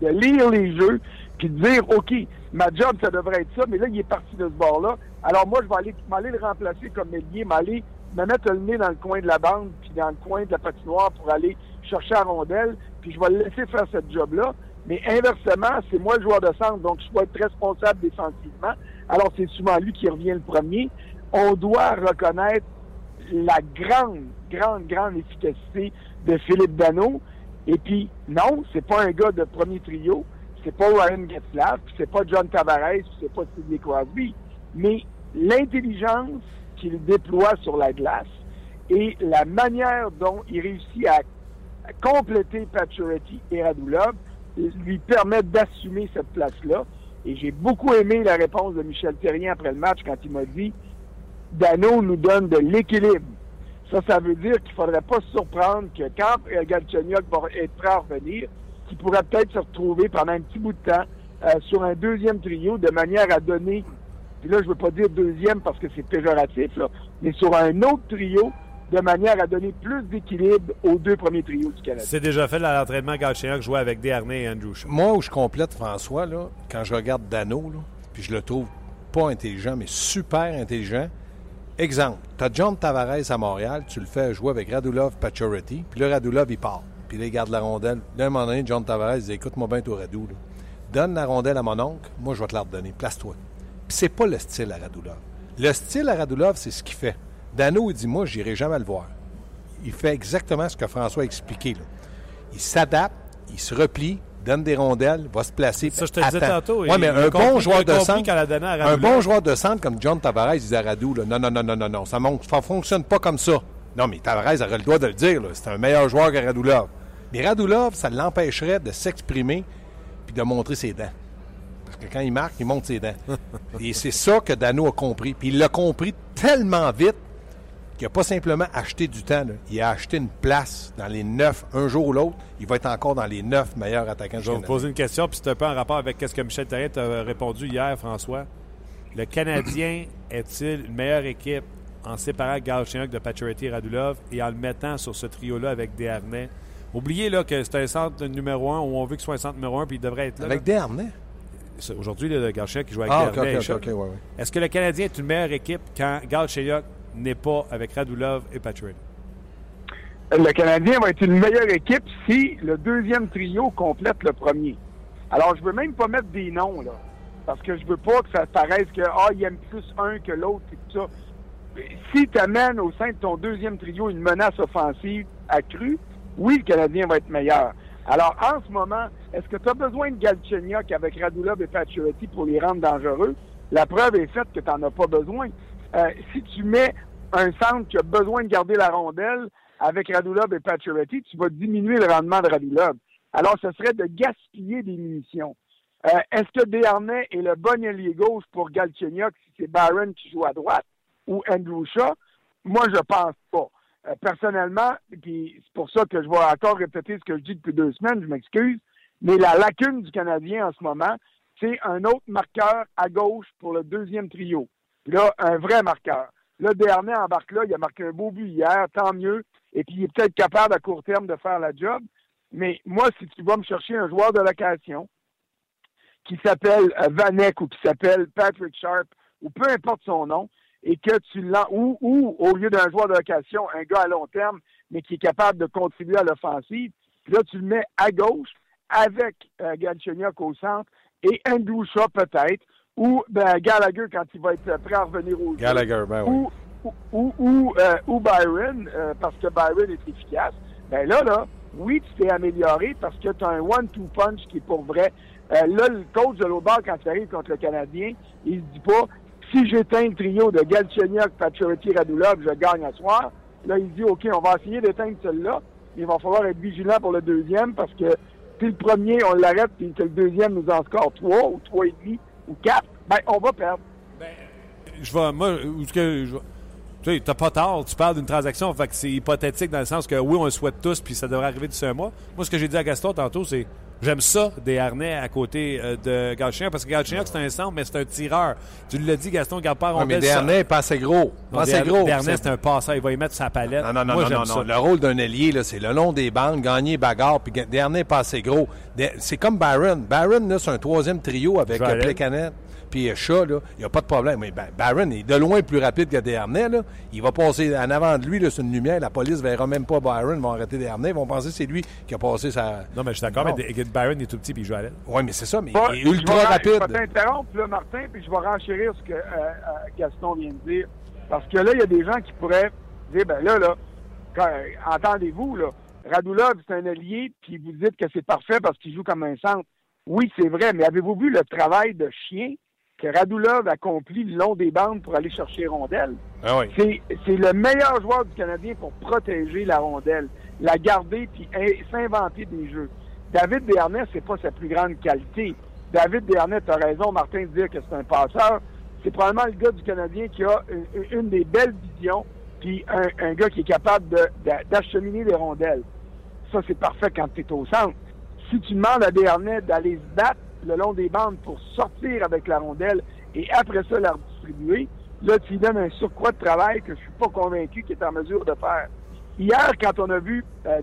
Speaker 3: de lire les jeux, puis de dire, OK, ma job, ça devrait être ça, mais là, il est parti de ce bord-là. Alors moi, je vais aller, le remplacer comme ailier, m'aller me mettre le nez dans le coin de la bande, puis dans le coin de la patinoire pour aller chercher la rondelle, puis je vais le laisser faire cette job-là. Mais inversement, c'est moi le joueur de centre, donc je dois être responsable défensivement. Alors c'est souvent lui qui revient le premier. On doit reconnaître la grande, grande, grande efficacité de Philippe Dano Et puis, non, c'est pas un gars de premier trio, c'est pas Ryan Getzlaff, c'est pas John Tavares, c'est pas Sidney Crosby, mais l'intelligence qu'il déploie sur la glace et la manière dont il réussit à, compléter Pacioretty et Radulov lui permettent d'assumer cette place-là. Et j'ai beaucoup aimé la réponse de Michel Terrien après le match quand il m'a dit Dano nous donne de l'équilibre. Ça, ça veut dire qu'il ne faudrait pas se surprendre que quand Galchenyuk va être prêt à revenir, qu'il pourrait peut-être se retrouver pendant un petit bout de temps euh, sur un deuxième trio de manière à donner, puis là, je ne veux pas dire deuxième parce que c'est péjoratif, là, mais sur un autre trio de manière à donner plus d'équilibre aux deux premiers trios du Canada.
Speaker 1: C'est déjà fait à l'entraînement Galchenyuk jouait avec Desharnais et Andrew Shaw.
Speaker 2: Moi, où je complète François, là, quand je regarde Dano, là, puis je le trouve pas intelligent, mais super intelligent, Exemple, tu as John Tavares à Montréal, tu le fais jouer avec Radulov Pacioretty, puis le Radulov, il part. Puis il garde la rondelle. Là, à un moment donné, John Tavares dit Écoute-moi bien, toi, Radou. Donne la rondelle à mon oncle, moi, je vais te la redonner. Place-toi. Puis c'est pas le style à Radulov. Le style à Radulov, c'est ce qu'il fait. Dano, il dit Moi, j'irai jamais le voir. Il fait exactement ce que François a expliqué. Il s'adapte, il se replie, donne des rondelles, va se placer.
Speaker 1: Ça, je te disais tantôt.
Speaker 2: Oui, mais un bon joueur de centre. Un bon joueur de centre comme John Tavares disait à Radou, non, non, non, non, non, non, ça ne fonctionne pas comme ça. Non, mais Tavares aurait le droit de le dire. C'est un meilleur joueur que Radulov. Mais Radulov, ça l'empêcherait de s'exprimer puis de montrer ses dents. Parce que quand il marque, il montre ses dents. Et c'est ça que Dano a compris. Puis il l'a compris tellement vite qui n'a pas simplement acheté du temps. Il a acheté une place dans les neuf, un jour ou l'autre. Il va être encore dans les neuf meilleurs attaquants
Speaker 1: Je vais vous poser une question, puis c'est un peu en rapport avec ce que Michel Therrien t'a répondu hier, François. Le Canadien est-il une meilleure équipe en séparant Galchenyuk de Pacioretty et Radulov et en le mettant sur ce trio-là avec Desharnais? Oubliez là, que c'est un centre numéro un où on veut qu'il soit un centre numéro un puis il devrait être là.
Speaker 2: Avec Desharnais?
Speaker 1: Aujourd'hui, le Galchenyuk qui joue avec ah, Desharnais. Est-ce que le Canadien est une meilleure équipe quand Galchenyuk n'est pas avec Radulov et Patrick.
Speaker 3: Le Canadien va être une meilleure équipe si le deuxième trio complète le premier. Alors, je veux même pas mettre des noms, là. Parce que je veux pas que ça paraisse que, ah, il aime plus un que l'autre et tout ça. Si tu amènes au sein de ton deuxième trio une menace offensive accrue, oui, le Canadien va être meilleur. Alors, en ce moment, est-ce que tu as besoin de Galchenyuk avec Radulov et Pacioretty pour les rendre dangereux? La preuve est faite que tu n'en as pas besoin. Euh, si tu mets un centre qui a besoin de garder la rondelle avec Radulov et Pacioretty, tu vas diminuer le rendement de Radulov. Alors, ce serait de gaspiller des munitions. Euh, est-ce que Desharnais est le bon allié gauche pour Galchenyuk si c'est Byron qui joue à droite ou Andrew Shaw? Moi, je pense pas. Euh, personnellement, puis c'est pour ça que je vais encore répéter ce que je dis depuis deux semaines, je m'excuse, mais la lacune du Canadien en ce moment, c'est un autre marqueur à gauche pour le deuxième trio. Là, un vrai marqueur. Le dernier embarque là, il a marqué un beau but hier, tant mieux. Et puis, il est peut-être capable à court terme de faire la job. Mais moi, si tu vas me chercher un joueur de location qui s'appelle euh, Vanek ou qui s'appelle Patrick Sharp ou peu importe son nom, et que tu l'as, ou, ou au lieu d'un joueur de location, un gars à long terme, mais qui est capable de contribuer à l'offensive, là, tu le mets à gauche avec euh, au centre et Andrew Shaw peut-être, ou ben, Gallagher quand il va être prêt à revenir au
Speaker 2: Gallagher, ben
Speaker 3: oui. Ou, ou, euh, ou, Byron, euh, parce que Byron est efficace. Ben là, là, oui, tu t'es amélioré parce que tu as un one-two punch qui est pour vrai. Euh, là, le coach de l'autre quand il arrive contre le Canadien, il se dit pas si j'éteins le trio de Galchenyuk, Pacioretty, Radulov, je gagne à soir. Là, il dit OK, on va essayer d'éteindre celui-là. Il va falloir être vigilant pour le deuxième parce que si le premier, on l'arrête, puis que le deuxième nous en score trois ou trois et demi, ou quatre, ben, on va perdre. Ben,
Speaker 1: je vais. Moi, que, je, tu sais, t'as pas tort, tu parles d'une transaction, fait que c'est hypothétique dans le sens que oui, on le souhaite tous, puis ça devrait arriver d'ici un mois. Moi, ce que j'ai dit à Gaston tantôt, c'est j'aime ça, des harnais à côté euh, de Galchien, parce que Galchien, c'est un centre, mais c'est un tireur. Tu l'as dit, Gaston, garde pas
Speaker 2: mais des harnais, pas assez gros. Pas assez gros.
Speaker 1: Des c'est un passeur, il va y mettre sa palette.
Speaker 2: Non, non, non, non, non, Le rôle d'un ailier, c'est le long des bandes, gagner bagarre, puis des harnais, pas assez gros. C'est comme Byron. Byron, c'est un troisième trio avec Plecanet puis chat, là, il n'y a pas de problème. Mais Barron est de loin plus rapide que Desharnais. Là. Il va passer en avant de lui c'est une lumière. La police ne verra même pas Byron. Ils vont arrêter Desharnais. Ils vont penser que c'est lui qui a passé sa.
Speaker 1: Non, mais je suis d'accord, mais Byron est tout petit puis il joue à l'aile.
Speaker 2: Oui, mais c'est ça. Mais il est ultra rapide. Je
Speaker 3: vais t'interrompre, là, Martin, puis je vais renchérir ce que euh, euh, Gaston vient de dire. Parce que là, il y a des gens qui pourraient dire ben là, là, euh, entendez-vous, là, Radulov, c'est un allié, puis vous dites que c'est parfait parce qu'il joue comme un centre. Oui, c'est vrai, mais avez-vous vu le travail de chien que Radulov accomplit le long des bandes pour aller chercher rondelle?
Speaker 2: Ah oui.
Speaker 3: C'est, c'est le meilleur joueur du Canadien pour protéger la rondelle, la garder puis in- s'inventer des jeux. David Desharnais, c'est pas sa plus grande qualité. David Desharnais, t'as raison, Martin, de dire que c'est un passeur. C'est probablement le gars du Canadien qui a une, une des belles visions puis un, un gars qui est capable de, d'acheminer les rondelles. Ça, c'est parfait quand tu es au centre. Si tu demandes à Desharnais d'aller se battre le long des bandes pour sortir avec la rondelle et après ça la redistribuer, là, tu lui donnes un surcroît de travail que je suis pas convaincu qu'il est en mesure de faire. Hier, quand on a vu euh,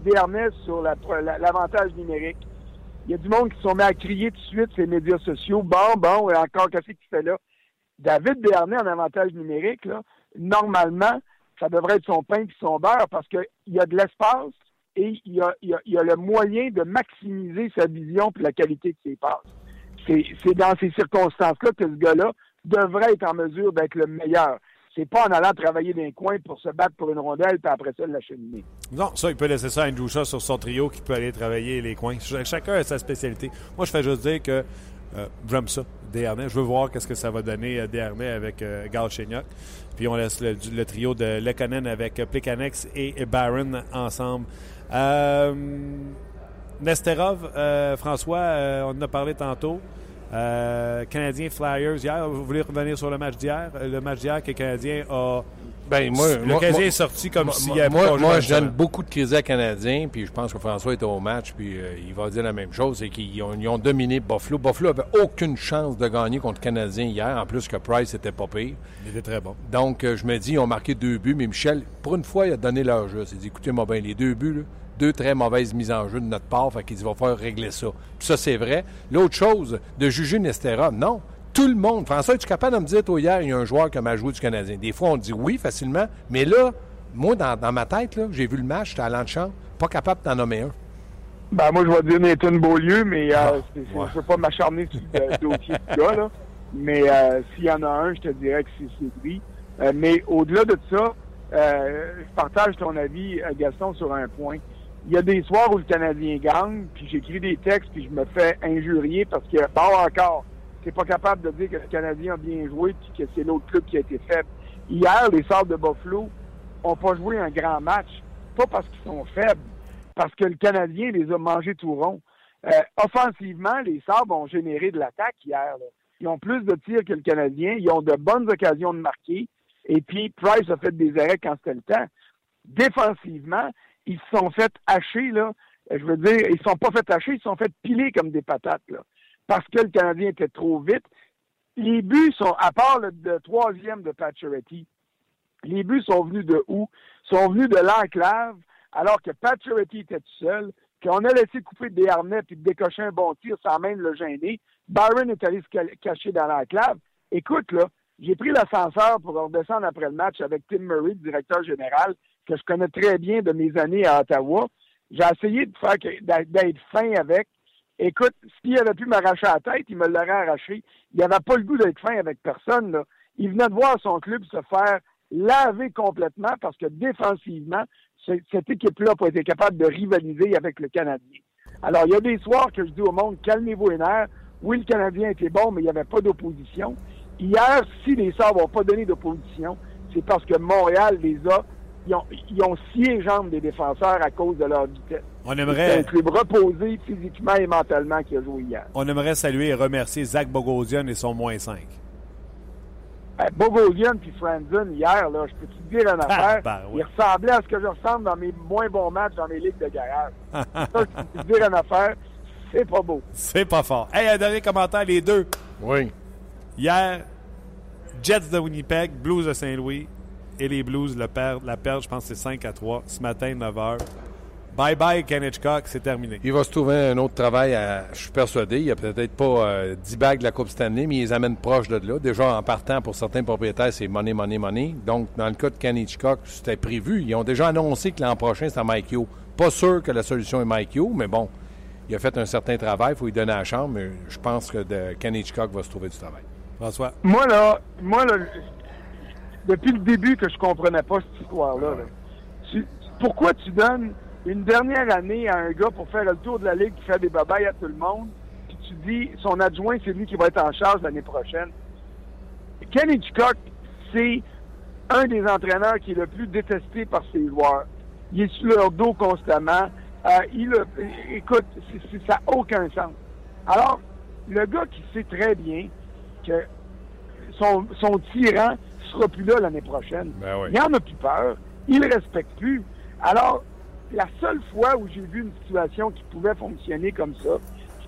Speaker 3: sur la- la- l'avantage numérique, il y a du monde qui se sont mis à crier tout de suite sur les médias sociaux. Bon, bon, et encore, qu'est-ce qu'il fait là? David Desharnais en avantage numérique, là, normalement, ça devrait être son pain et son beurre parce qu'il y a de l'espace et il y a, y a le moyen de maximiser sa vision et la qualité de ses passes. C'est dans ces circonstances-là que ce gars-là devrait être en mesure d'être le meilleur. C'est pas en allant travailler dans les coins pour se battre pour une rondelle puis après ça l'acheminer.
Speaker 1: Non, ça, il peut laisser ça à Andrew Shaw sur son trio qui peut aller travailler les coins. Ch- Chacun a sa spécialité. Moi, je fais juste dire que euh, j'aime ça. Je veux voir qu'est-ce que ça va donner euh, avec euh, Galchenyuk. Puis on laisse le, le trio de Lekonen avec euh, Plekanex et Barron ensemble. Euh, Nesterov, euh, François, euh, on en a parlé tantôt. Euh, Canadien Flyers hier. Vous voulez revenir sur le match d'hier? Le match d'hier que le Canadien a.
Speaker 2: Ben, moi,
Speaker 1: le
Speaker 2: moi-
Speaker 1: Canadien
Speaker 2: moi-
Speaker 1: est sorti comme
Speaker 2: moi,
Speaker 1: s'il y avait
Speaker 2: moi,
Speaker 1: pas
Speaker 2: moi, je donne beaucoup de crédit à Canadiens, puis je pense que François était au match, puis euh, il va dire la même chose, c'est qu'ils ont, dominé Buffalo. Buffalo avait aucune chance de gagner contre Canadien hier, en plus que Price était pas pire.
Speaker 1: Il était très bon.
Speaker 2: Donc, euh, je me dis, ils ont marqué deux buts, mais Michel, pour une fois, il a donné leur jeu. Il dit, écoutez-moi bien, les deux buts, là, deux très mauvaises mises en jeu de notre part, fait qu'il va faire régler ça. Puis ça, c'est vrai. L'autre chose, de juger Nestera, non. Tout le monde. François, es-tu capable de me dire, toi, hier, il y a un joueur qui m'a joué du Canadien? Des fois, on dit oui facilement, mais là, moi, dans, dans ma tête, j'ai vu le match, j'étais à l'enchant, pas capable d'en nommer un.
Speaker 3: Ben, moi, je vais dire Nathan Beaulieu, mais euh,
Speaker 2: Ah, ouais.
Speaker 3: je ne veux pas m'acharner sur le dossier du gars, là. Mais euh, s'il y en a un, je te dirais que c'est lui. Euh, mais au-delà de ça, euh, je partage ton avis, euh, Gaston, sur un point. Il y a des soirs où le Canadien gagne, puis j'écris des textes, puis je me fais injurier parce que, bon, encore, t'es pas capable de dire que le Canadien a bien joué, puis que c'est l'autre club qui a été faible. Hier, les Sables de Buffalo ont pas joué un grand match, pas parce qu'ils sont faibles, parce que le Canadien les a mangés tout rond. Euh, offensivement, les Sabres ont généré de l'attaque hier. là. Ils ont plus de tirs que le Canadien. Ils ont de bonnes occasions de marquer. Et puis, Price a fait des arrêts quand c'était le temps. Défensivement, ils se sont fait hacher, là. Euh, Je veux dire, ils se sont pas fait hacher, ils se sont fait piler comme des patates, là. Parce que le Canadien était trop vite. Les buts sont, à part le, troisième de Pacioretty, les buts sont venus de où? Sont venus de l'enclave, alors que Pacioretty était tout seul, qu'on a laissé couper des harnais puis décocher un bon tir sans même le gêner. Byron est allé se ca- cacher dans l'enclave. Écoute, là, j'ai pris l'ascenseur pour redescendre après le match avec Tim Murray, directeur général, que je connais très bien de mes années à Ottawa. J'ai essayé de faire d'être fin avec. Écoute, s'il avait pu m'arracher la tête, il me l'aurait arraché. Il n'avait pas le goût d'être fin avec personne. Il venait de voir son club se faire laver complètement parce que défensivement, ce- cette équipe-là n'a pas été capable de rivaliser avec le Canadien. Alors, il y a des soirs que je dis au monde, calmez-vous les nerfs. Oui, le Canadien était bon, mais il n'y avait pas d'opposition. Hier, si les Sabres n'ont pas donné d'opposition, c'est parce que Montréal les a. Ils ont, ils ont scié les jambes des défenseurs à cause de leur vitesse.
Speaker 1: On
Speaker 3: C'est un
Speaker 1: aimerait,
Speaker 3: club reposé physiquement et mentalement qui a joué hier.
Speaker 1: on aimerait saluer et remercier Zach Bogosian et son moins 5.
Speaker 3: Euh, Bogosian puis Franzen, hier, là, je peux te dire une affaire?
Speaker 1: ben oui.
Speaker 3: Il ressemblait à ce que je ressemble dans mes moins bons matchs dans mes ligues de garage. ça, je peux te dire une affaire? C'est pas beau.
Speaker 1: C'est pas fort. Hey, un dernier commentaire, les deux.
Speaker 2: Oui.
Speaker 1: Hier, Jets de Winnipeg, Blues de Saint-Louis et les Blues le perdent. La perte, je pense que c'est 5 à 3. Ce matin, 9 h. Bye bye, Ken Hitchcock, c'est terminé.
Speaker 2: Il va se trouver un autre travail, à- je suis persuadé. Il n'y a peut-être pas euh, 10 bagues de la Coupe Stanley, mais il les amène proches de là. Déjà, en partant, pour certains propriétaires, c'est money, money, money. Donc, dans le cas de Ken Hitchcock, c'était prévu. Ils ont déjà annoncé que l'an prochain, c'est à Mike Yo. Pas sûr que la solution est Mike Yo, mais bon, il a fait un certain travail. Il faut lui donner la chambre. Mais je pense que de, Ken Hitchcock va se trouver du travail.
Speaker 1: François?
Speaker 3: Moi, là, moi, là, depuis le début que je comprenais pas cette histoire-là, là, pourquoi tu donnes une dernière année à un gars pour faire le tour de la ligue qui fait des babayes à tout le monde, puis tu dis son adjoint, c'est lui qui va être en charge l'année prochaine? Ken Hitchcock, c'est un des entraîneurs qui est le plus détesté par ses joueurs. Il est sur leur dos constamment. Euh, il écoute, ça n'a aucun sens. Alors, le gars qui sait très bien que son tyran sera plus là l'année prochaine,
Speaker 1: Ben oui.
Speaker 3: il n'en a plus peur, il ne respecte plus. Alors, la seule fois où j'ai vu une situation qui pouvait fonctionner comme ça,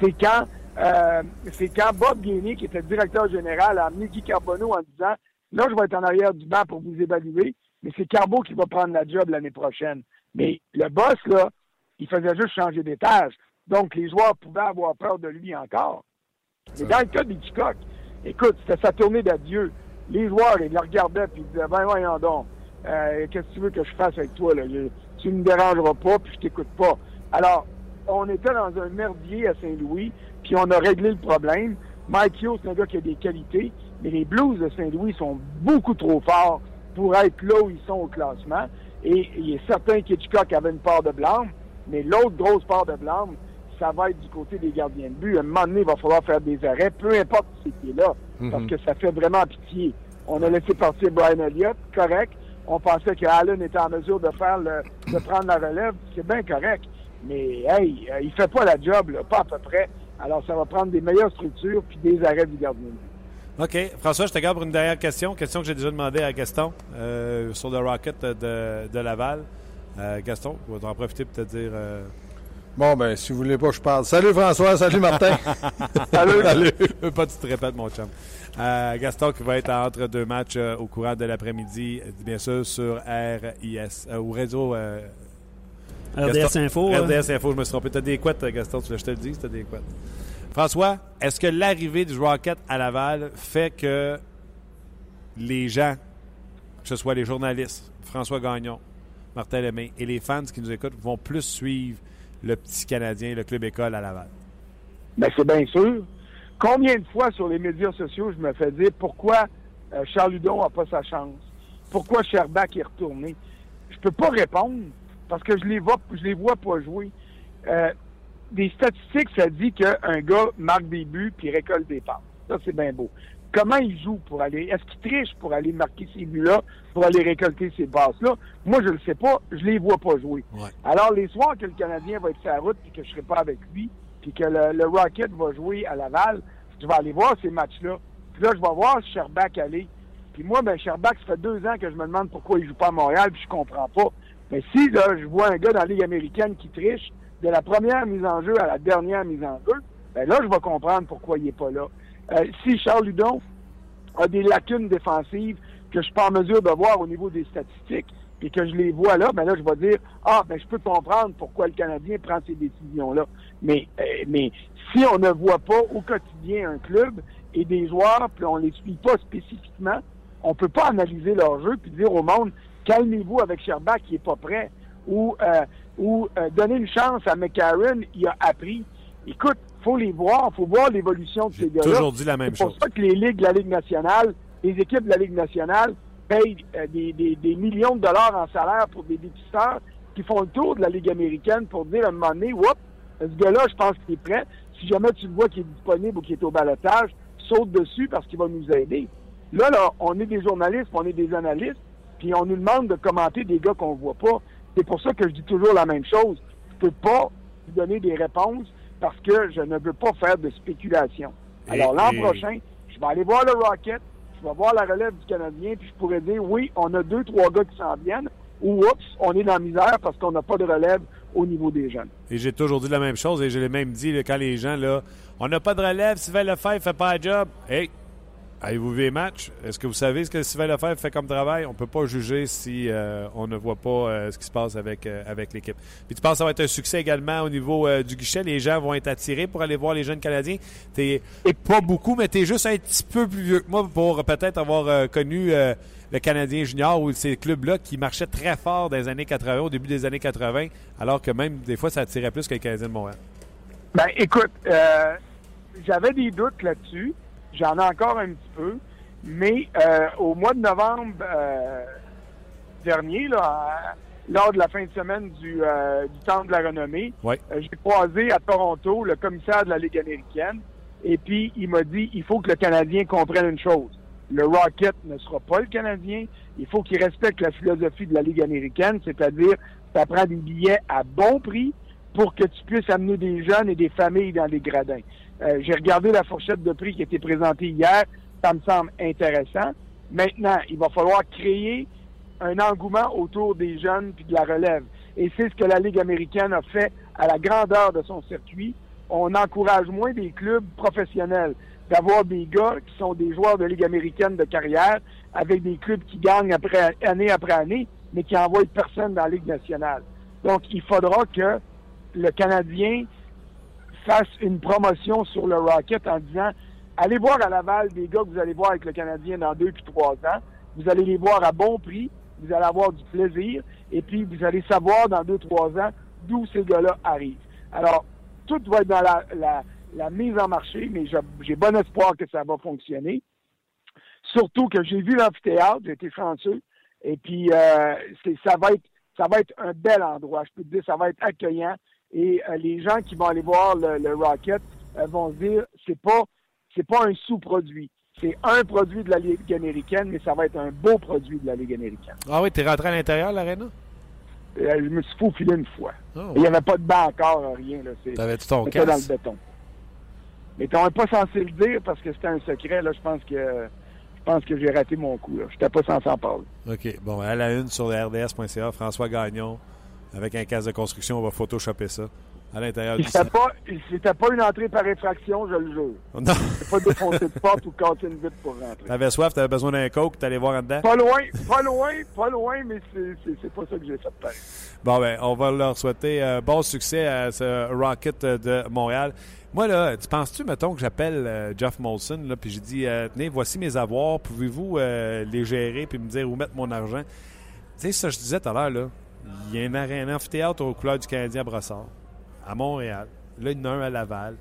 Speaker 3: c'est quand, euh, c'est quand Bob Gainey, qui était directeur général, a amené Guy Carbonneau en disant Là, je vais être en arrière du banc pour vous évaluer, mais c'est Carbo qui va prendre la job l'année prochaine. Mais le boss, là, il faisait juste changer d'étage. Donc, les joueurs pouvaient avoir peur de lui encore. Mais dans le cas d'Hitchcock, écoute, c'était sa tournée d'adieu. Les joueurs, ils le regardaient puis ils disaient Ben voyons donc, euh, qu'est-ce que tu veux que je fasse avec toi? Là? Tu ne me dérangeras pas, puis je t'écoute pas. Alors, on était dans un merdier à Saint-Louis, puis on a réglé le problème. Mike Hughes, c'est un gars qui a des qualités, mais les Blues de Saint-Louis sont beaucoup trop forts pour être là où ils sont au classement. Et il est certain qu'Hitchcock avait une part de blâme, mais l'autre grosse part de blâme, ça va être du côté des gardiens de but. À un moment donné, il va falloir faire des arrêts, peu importe qui c'est qui est là, parce que ça fait vraiment pitié. On a laissé partir Brian Elliott, correct. On pensait que Allen était en mesure de faire le, de prendre la relève, c'est bien correct. Mais hey, euh, il fait pas la job, là, pas à peu près. Alors ça va prendre des meilleures structures puis des arrêts du gardien de but.
Speaker 1: OK. François, je te garde pour une dernière question. Question que j'ai déjà demandé à Gaston euh, sur le Rocket de, de Laval. Euh, Gaston, on va en profiter pour te dire. euh,
Speaker 2: Bon, ben, si vous voulez pas, je parle. Salut François, salut Martin.
Speaker 3: Salut.
Speaker 2: salut.
Speaker 1: veux pas que tu te répètes, mon chum. Euh, Gaston qui va être entre deux matchs euh, au courant de l'après-midi, bien sûr, sur RIS, euh, ou réseau. euh,
Speaker 4: RDS
Speaker 1: Gaston-
Speaker 4: Info. hein.
Speaker 1: RDS Info, je me suis trompé. T'as des couettes, Gaston, tu veux que je te le dise, t'as des couettes. François, est-ce que l'arrivée du Rocket à Laval fait que les gens, que ce soit les journalistes, François Gagnon, Martin Lemay et les fans qui nous écoutent, vont plus suivre le petit Canadien, le club école à Laval?
Speaker 3: Ben, c'est bien sûr. Combien de fois sur les médias sociaux je me fais dire pourquoi euh, Charles Hudon n'a pas sa chance? Pourquoi Sherbach est retourné? Je peux pas répondre parce que je les vois, je les vois pas jouer. Euh, des statistiques, ça dit qu'un gars marque des buts puis récolte des passes. Ça, c'est bien beau. Comment il joue pour aller? Est-ce qu'il triche pour aller marquer ces buts-là, pour aller récolter ces passes-là? Moi, je le sais pas. Je les vois pas jouer.
Speaker 1: Ouais.
Speaker 3: Alors, les soirs que le Canadien va être sur la route puis que je serai pas avec lui, puis que le, le Rocket va jouer à Laval, je vais aller voir ces matchs-là. Puis là, je vais voir Sherbach aller. Puis moi, ben Sherbach, ça fait deux ans que je me demande pourquoi il joue pas à Montréal, puis je comprends pas. Mais si là, je vois un gars dans la Ligue américaine qui triche de la première mise en jeu à la dernière mise en jeu, ben là, je vais comprendre pourquoi il est pas là. Euh, si Charles Hudon a des lacunes défensives que je suis pas en mesure de voir au niveau des statistiques, puis que je les vois là, ben là, je vais dire Ah, ben je peux comprendre pourquoi le Canadien prend ces décisions-là. Mais, euh, mais si on ne voit pas au quotidien un club et des joueurs, puis on les suit pas spécifiquement, on peut pas analyser leur jeu puis dire au monde calmez-vous avec Sherbach qui est pas prêt ou euh, ou euh, donner une chance à McCarron, il a appris. Écoute, faut les voir, faut voir l'évolution de ces gars-là.
Speaker 1: toujours dit la même
Speaker 3: C'est pour
Speaker 1: chose.
Speaker 3: ça que les ligues de la Ligue nationale, les équipes de la Ligue nationale payent euh, des, des- des millions de dollars en salaire pour des dépisteurs qui font le tour de la Ligue américaine pour dire à un moment donné, Oups, ce gars-là, je pense qu'il est prêt. Si jamais tu le vois qu'il est disponible ou qu'il est au balotage, saute dessus parce qu'il va nous aider. Là, là, on est des journalistes, on est des analystes, puis on nous demande de commenter des gars qu'on voit pas. C'est pour ça que je dis toujours la même chose. Je peux pas vous donner des réponses parce que je ne veux pas faire de spéculation. Alors l'an
Speaker 1: et-
Speaker 3: prochain, je vais aller voir le Rocket, je vais voir la relève du Canadien, puis je pourrais dire oui, on a deux, trois gars qui s'en viennent, ou oups, on est dans la misère parce qu'on n'a pas de relève au niveau des jeunes.
Speaker 1: Et j'ai toujours dit la même chose et je l'ai même dit là, quand les gens, là, on n'a pas de relève, Sylvain Lefebvre fait pas un job. Hey, avez-vous vu les matchs? Est-ce que vous savez ce que Sylvain Lefebvre fait comme travail? On peut pas juger si euh, on ne voit pas euh, ce qui se passe avec, euh, avec l'équipe. Puis tu penses que ça va être un succès également au niveau euh, du guichet? Les gens vont être attirés pour aller voir les jeunes Canadiens? T'es pas beaucoup, mais t'es juste un petit peu plus vieux que moi pour peut-être avoir euh, connu euh, le Canadien junior ou ces clubs-là qui marchaient très fort dans les années 80, au début des années 80, alors que même des fois ça attirait plus que le Canadien de Montréal.
Speaker 3: Ben, écoute, euh, j'avais des doutes là-dessus. J'en ai encore un petit peu. Mais euh, au mois de novembre euh, dernier, là, lors de la fin de semaine du, euh, du Temple de la Renommée.
Speaker 1: Ouais.
Speaker 3: J'ai croisé à Toronto le commissaire de la Ligue américaine et puis il m'a dit il faut que le Canadien comprenne une chose. Le Rocket ne sera pas le Canadien. Il faut qu'il respecte la philosophie de la Ligue américaine, c'est-à-dire ça prend des billets à bon prix pour que tu puisses amener des jeunes et des familles dans les gradins. Euh, J'ai regardé la fourchette de prix qui a été présentée hier. Ça me semble intéressant. Maintenant, il va falloir créer un engouement autour des jeunes puis de la relève. Et c'est ce que la Ligue américaine a fait à la grandeur de son circuit. On encourage moins des clubs professionnels d'avoir des gars qui sont des joueurs de Ligue américaine de carrière avec des clubs qui gagnent après, année après année, mais qui envoient personne dans la Ligue nationale. Donc, il faudra que le Canadien fasse une promotion sur le Rocket en disant allez voir à Laval des gars que vous allez voir avec le Canadien dans deux puis trois ans. Vous allez les voir à bon prix, vous allez avoir du plaisir, et puis vous allez savoir dans deux, trois ans d'où ces gars-là arrivent. Alors, tout va être dans la, la, la mise en marché, mais j'ai- bon espoir que ça va fonctionner. Surtout que j'ai vu l'amphithéâtre, j'ai été chanceux, et puis euh, ça va être ça va être un bel endroit. Je peux te dire, ça va être accueillant. Et euh, les gens qui vont aller voir le, le Rocket euh, vont se dire, c'est pas c'est pas un sous-produit. C'est un produit de la Ligue américaine, mais ça va être un beau produit de la Ligue américaine.
Speaker 1: Ah oui, t'es rentré à l'intérieur, l'aréna?
Speaker 3: Euh, je me suis faufilé une fois.
Speaker 1: Ah,
Speaker 3: Il n'y avait pas de banc encore, rien. Là. C'est,
Speaker 1: T'avais-tu ton
Speaker 3: c'était dans le béton. Mais on n'est pas censé le dire parce que c'était un secret. Là, je pense que je pense que j'ai raté mon coup. Je n'étais pas censé en parler.
Speaker 1: OK. Bon, à la une sur RDS.ca, François Gagnon, avec un casque de construction, on va photoshopper ça à l'intérieur du
Speaker 3: C'était pas, c'était pas une entrée par effraction, je le jure.
Speaker 1: Non,
Speaker 3: pas défoncer de porte ou casser une vitre pour rentrer.
Speaker 1: t'avais soif, t'avais besoin d'un coke, t'allais voir en dedans?
Speaker 3: Pas loin, pas loin, pas loin, mais c'est, pas ça que j'ai fait pareil.
Speaker 1: Bon, ben, on va leur souhaiter euh, bon succès à ce Rocket euh, de Montréal. Moi, là, tu penses-tu, mettons, que j'appelle euh, Jeff Molson, là, puis j'ai dit, euh, tenez, voici mes avoirs, pouvez-vous les gérer, puis me dire où mettre mon argent? Tu sais, ça, je disais tout à l'heure, là, il y a un, amphithéâtre aux couleurs du Canadien à Brossard, à Montréal. Là, il y en a un à Laval.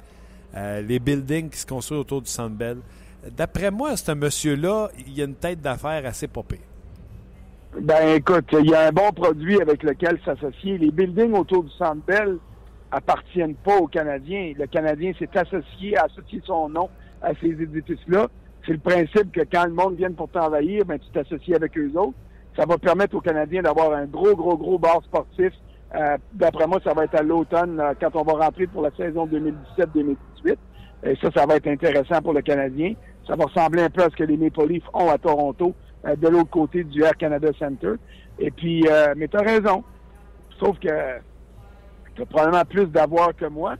Speaker 1: Euh, les buildings qui se construisent autour du Centre Bell. D'après moi, ce monsieur-là, il a une tête d'affaires assez popée.
Speaker 3: Ben écoute, il y a un bon produit avec lequel s'associer. Les buildings autour du Centre Bell appartiennent pas aux Canadiens. Le Canadien s'est associé, a associé son nom à ces édifices-là. C'est le principe que quand le monde vient pour t'envahir, ben tu t'associes avec eux autres. Ça va permettre aux Canadiens d'avoir un gros, gros, gros bar sportif. Euh, D'après moi, ça va être à l'automne euh, quand on va rentrer pour la saison 2017-2018. Et ça, ça va être intéressant pour le Canadien. Ça va ressembler un peu à ce que les Maple Leafs ont à Toronto, euh, de l'autre côté du Air Canada Center. Et puis, euh, mais tu as raison. Sauf que tu as probablement plus d'avoir que moi.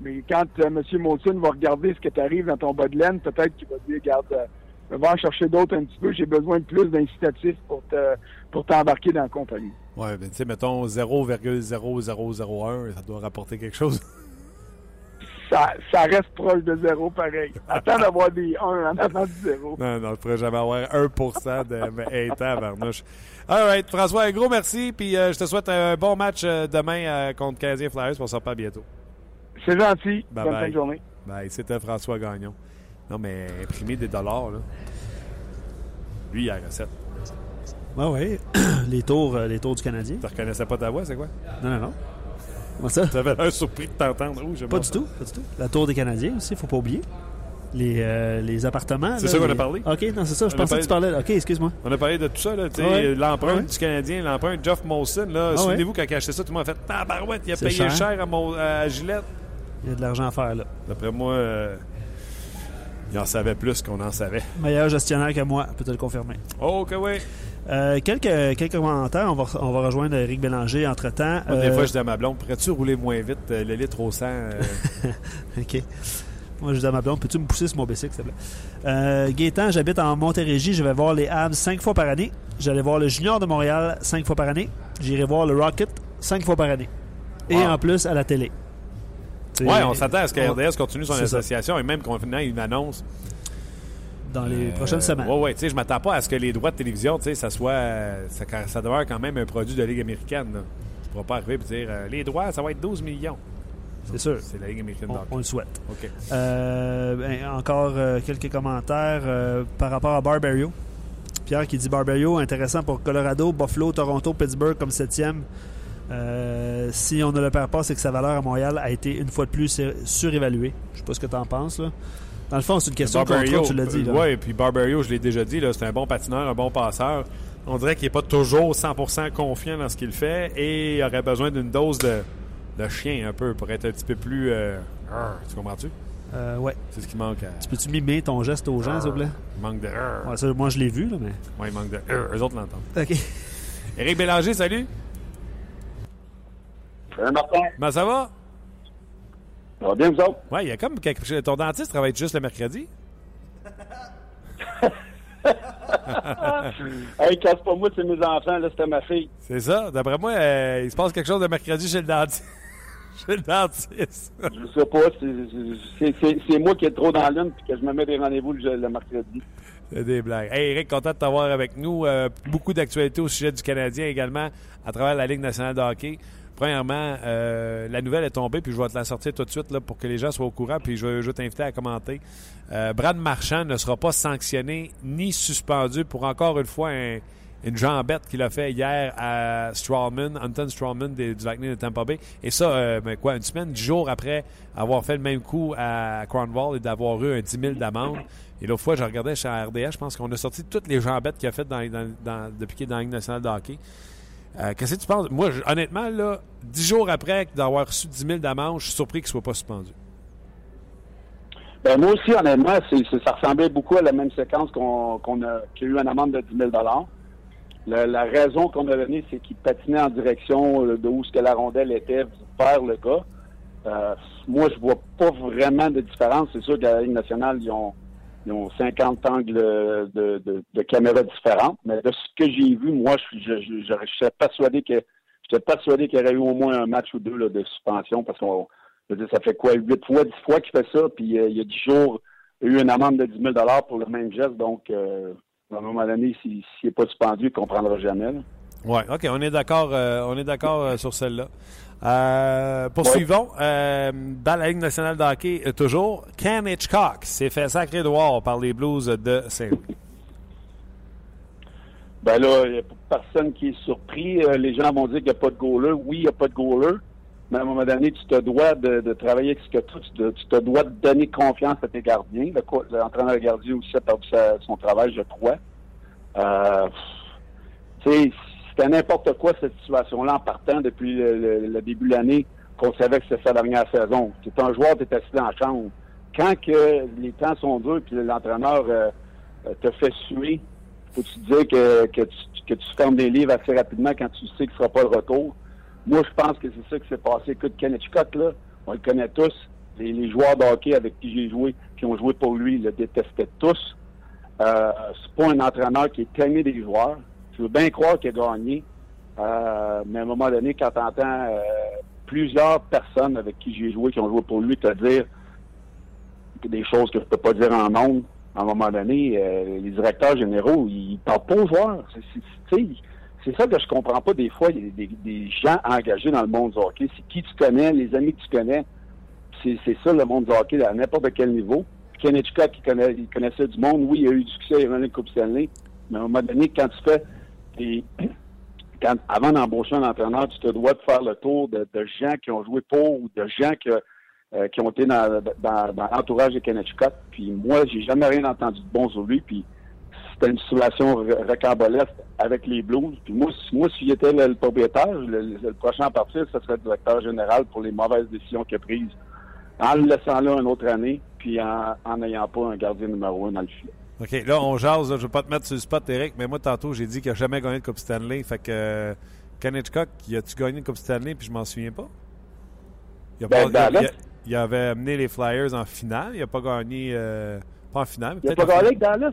Speaker 3: Mais quand M. Molson va regarder ce que tu dans ton bas de laine, peut-être qu'il va dire, regarde, je vais en chercher d'autres un petit peu. J'ai besoin de plus d'incitatifs pour te, pour t'embarquer dans la compagnie.
Speaker 1: Ouais, ben, tu sais, mettons 0,0001, ça doit rapporter quelque chose.
Speaker 3: Ça, ça reste proche de zéro pareil. Attends d'avoir des 1 en avant du zéro.
Speaker 1: Non, non, je pourrais jamais avoir 1% de mais, hey, tabarnouche. All right, François, un gros merci. Puis euh, je te souhaite un bon match euh, demain euh, contre Canadien Flyers. On se reparle bientôt.
Speaker 3: C'est gentil.
Speaker 1: Bye
Speaker 3: Bonne
Speaker 1: bye.
Speaker 3: fin de journée.
Speaker 1: Bye, c'était François Gagnon. Non, mais imprimer des dollars, là. Lui, il a la recette.
Speaker 4: Ouais, ouais. les, tours, euh, les tours du Canadien.
Speaker 1: Tu reconnaissais pas ta voix, c'est quoi?
Speaker 4: Non, non, non. Comment ça?
Speaker 1: Tu avais l'air surpris de t'entendre. Oh,
Speaker 4: Pas du
Speaker 1: ça.
Speaker 4: tout, pas du tout. La tour des Canadiens aussi, faut pas oublier. Les, euh, les appartements.
Speaker 1: C'est ça qu'on
Speaker 4: les-
Speaker 1: a parlé?
Speaker 4: OK, non, c'est ça. Je
Speaker 1: On
Speaker 4: pensais que tu parlais. OK, excuse-moi.
Speaker 1: On a parlé de tout ça, là, tu sais,
Speaker 4: Ouais.
Speaker 1: l'empreinte
Speaker 4: Ouais.
Speaker 1: du Canadien, l'empreinte Jeff Molson. Là,
Speaker 4: Ah
Speaker 1: Souvenez-vous, quand il a acheté ça, tout le monde a fait Tabarouette, il a payé cher,
Speaker 4: cher.
Speaker 1: à, Mo- à Gillette.
Speaker 4: Il y a de l'argent à faire, là.
Speaker 1: D'après moi, euh, il en savait plus qu'on en savait.
Speaker 4: Meilleur gestionnaire que moi, peut te le confirmer.
Speaker 1: Oh, que oui.
Speaker 4: Euh, quelques, quelques commentaires. On va, on va rejoindre Eric Bélanger entre-temps.
Speaker 1: Des
Speaker 4: Euh,
Speaker 1: fois, je dis à ma blonde, pourrais-tu rouler moins vite euh, le litre au sang? euh?
Speaker 4: OK. Moi, je dis à ma blonde, peux-tu me pousser sur mon bicycle, s'il te plaît? Euh, Gaétan, j'habite en Montérégie. Je vais voir les Habs cinq fois par année. J'allais voir le Junior de Montréal cinq fois par année. J'irai voir le Rocket cinq fois par année. Et en plus, à la télé.
Speaker 1: Ouais, on s'attend à ce que RDS continue son
Speaker 4: ça.
Speaker 1: association et même qu'on ait une annonce.
Speaker 4: Dans les
Speaker 1: Euh,
Speaker 4: prochaines semaines.
Speaker 1: Ouais, ouais, tu sais, je m'attends pas à ce que les droits de télévision, tu sais, ça soit. euh, Ça, ça demeure quand même un produit de la Ligue américaine. Là. Je pourrais pas arriver et dire euh, les droits, ça va être 12 millions.
Speaker 4: C'est sûr.
Speaker 1: C'est la Ligue américaine
Speaker 4: On, on le souhaite.
Speaker 1: OK.
Speaker 4: Euh, ben, encore quelques commentaires par rapport à Barbario. Pierre qui dit Barberio, intéressant pour Colorado, Buffalo, Toronto, Pittsburgh comme septième. Euh, si on ne le perd pas, c'est que sa valeur à Montréal a été une fois de plus sur- surévaluée. Je sais pas ce que tu en penses. Là. Dans le fond, c'est une question de tu l'as dit.
Speaker 1: Oui, puis Barberio, je l'ai déjà dit, c'est un bon patineur, un bon passeur. On dirait qu'il n'est pas toujours 100% confiant dans ce qu'il fait et il aurait besoin d'une dose de, de chien un peu pour être un petit peu plus. euh, tu comprends-tu?
Speaker 4: Euh, ouais.
Speaker 1: C'est ce qui manque. À,
Speaker 4: Tu peux-tu mimer ton geste aux gens, s'il vous plaît?
Speaker 1: il manque de.
Speaker 4: Ouais, ça, moi, je l'ai vu, là, mais.
Speaker 1: Ouais, il manque de. Eux autres l'entendent.
Speaker 4: OK.
Speaker 1: Éric Bélanger, salut.
Speaker 5: Salut Martin?
Speaker 1: Ben, ça va?
Speaker 5: Ça va bien, vous autres?
Speaker 1: Ouais, il y a comme quelque chose. Ton dentiste travaille juste le mercredi?
Speaker 5: hey, casse pas moi, c'est mes enfants, là, c'était ma fille.
Speaker 1: C'est ça. D'après moi, euh, il se passe quelque chose de mercredi chez le dentiste. chez le dentiste.
Speaker 5: Je sais pas, c'est- moi qui est trop dans l'une puis que je me mets des rendez-vous le, le mercredi.
Speaker 1: C'est des blagues. Hey, Eric, content de t'avoir avec nous. Euh, beaucoup d'actualités au sujet du Canadien également à travers la Ligue nationale de hockey. Premièrement, euh, la nouvelle est tombée, puis je vais te la sortir tout de suite là, pour que les gens soient au courant, puis je vais, je t'inviter à commenter. Euh, Brad Marchand ne sera pas sanctionné ni suspendu pour encore une fois un- une jambette qu'il a fait hier à Strawman, Anton Strawman du Lightning de Tampa Bay. Et ça, euh, ben quoi, une semaine, dix jours après avoir fait le même coup à Cornwall et d'avoir eu un 10 000 d'amende. Et l'autre fois, je regardais chez RDS, je pense qu'on a sorti toutes les jambettes qu'il a faites dans- dans- depuis qu'il est dans la Ligue nationale de hockey. Euh, Qu'est-ce que tu penses? Moi, honnêtement, là, dix jours après d'avoir reçu 10 000 d'amende, je suis surpris qu'il ne soit pas suspendu.
Speaker 5: Ben, moi aussi, honnêtement, ça ressemblait beaucoup à la même séquence qu'on a, eu une amende de 10 000 la, la raison qu'on a donnée, c'est qu'il patinait en direction euh, de où ce que la rondelle était vers le gars. Euh, moi, je vois pas vraiment de différence. C'est sûr qu'à la Ligue nationale, ils ont, ils ont 50 angles de, de, de caméras différentes. Mais de ce que j'ai vu, moi, je, je, je, je, suis persuadé que j'étais persuadé qu'il y aurait eu au moins un match ou deux là, de suspension parce qu'on ça fait quoi, huit fois, dix fois qu'il fait ça, puis euh, il y a dix jours, il y a eu une amende de 10 000 pour le même geste, donc euh, à un moment donné, s'il n'est pas suspendu, il ne comprendra jamais.
Speaker 1: Oui, OK, on est d'accord euh, on est d'accord euh, sur celle-là. Euh, poursuivons. Euh, dans la Ligue nationale de hockey, toujours, Cam Hitchcock s'est fait sacré droit par les Blues de Saint-Louis.
Speaker 5: Ben là, il n'y a personne qui est surpris. Les gens vont dire qu'il n'y a pas de goaler. Oui, il n'y a pas de goaler. Mais à un moment donné, tu te dois de, de travailler avec ce que tu, tu tu te dois de donner confiance à tes gardiens. Le L'entraîneur gardien aussi a perdu son travail, je crois. Euh, tu sais, c'était n'importe quoi cette situation-là en partant depuis le, début de l'année qu'on savait que c'était sa dernière saison. Tu un joueur, tu es assis dans la chambre. Quand que les temps sont durs puis l'entraîneur euh, euh, te fait suer, faut-tu te dire que, que, tu, que tu fermes des livres assez rapidement quand tu sais qu'il ne sera pas le retour? Moi, je pense que c'est ça qui s'est passé. Écoute, Ken Hitchcock, là, on le connaît tous. Les, joueurs de hockey avec qui j'ai joué, qui ont joué pour lui, le détestaient tous. Euh, c'est pas un entraîneur qui est aimé des joueurs. Je veux bien croire qu'il a gagné. Euh, mais à un moment donné, quand tu entends plusieurs personnes avec qui j'ai joué, qui ont joué pour lui, te dire des choses que je peux pas dire en nombre, à un moment donné, euh, les directeurs généraux, ils parlent pas aux joueurs. C'est- ça que je comprends pas des fois. Des, des gens engagés dans le monde du hockey. C'est qui tu connais, les amis que tu connais. C'est ça le monde du hockey à n'importe quel niveau. Ken Hitchcock, il, connaît, il connaissait du monde. Oui, il a eu du succès, il a gagné la Coupe Stanley. Mais à un moment donné, quand tu fais quand, avant d'embaucher un entraîneur, tu te dois de faire le tour de, gens qui ont joué pour ou de gens euh, qui ont été dans, l'entourage de Kenneth Scott. Puis moi, j'ai jamais rien entendu de bon sur lui. Puis c'était une situation rocambolesque avec les Blues. Puis moi, si, était le, propriétaire, le prochain à partir, ce serait le directeur général pour les mauvaises décisions qu'il a prises. En le laissant là une autre année, puis en n'ayant pas un gardien numéro un dans le filet.
Speaker 1: OK, là, on jase. Là, je ne veux pas te mettre sur le spot, Eric, mais moi, tantôt, j'ai dit qu'il n'a jamais gagné de Coupe Stanley. Fait que euh, Ken Hitchcock, a-tu gagné une Coupe Stanley, puis je m'en souviens pas? Il, a
Speaker 5: Ben,
Speaker 1: pas, il, il avait amené les Flyers en finale. Il n'a pas gagné... euh, pas en finale, mais
Speaker 5: Il n'a pas gagné avec Dallas?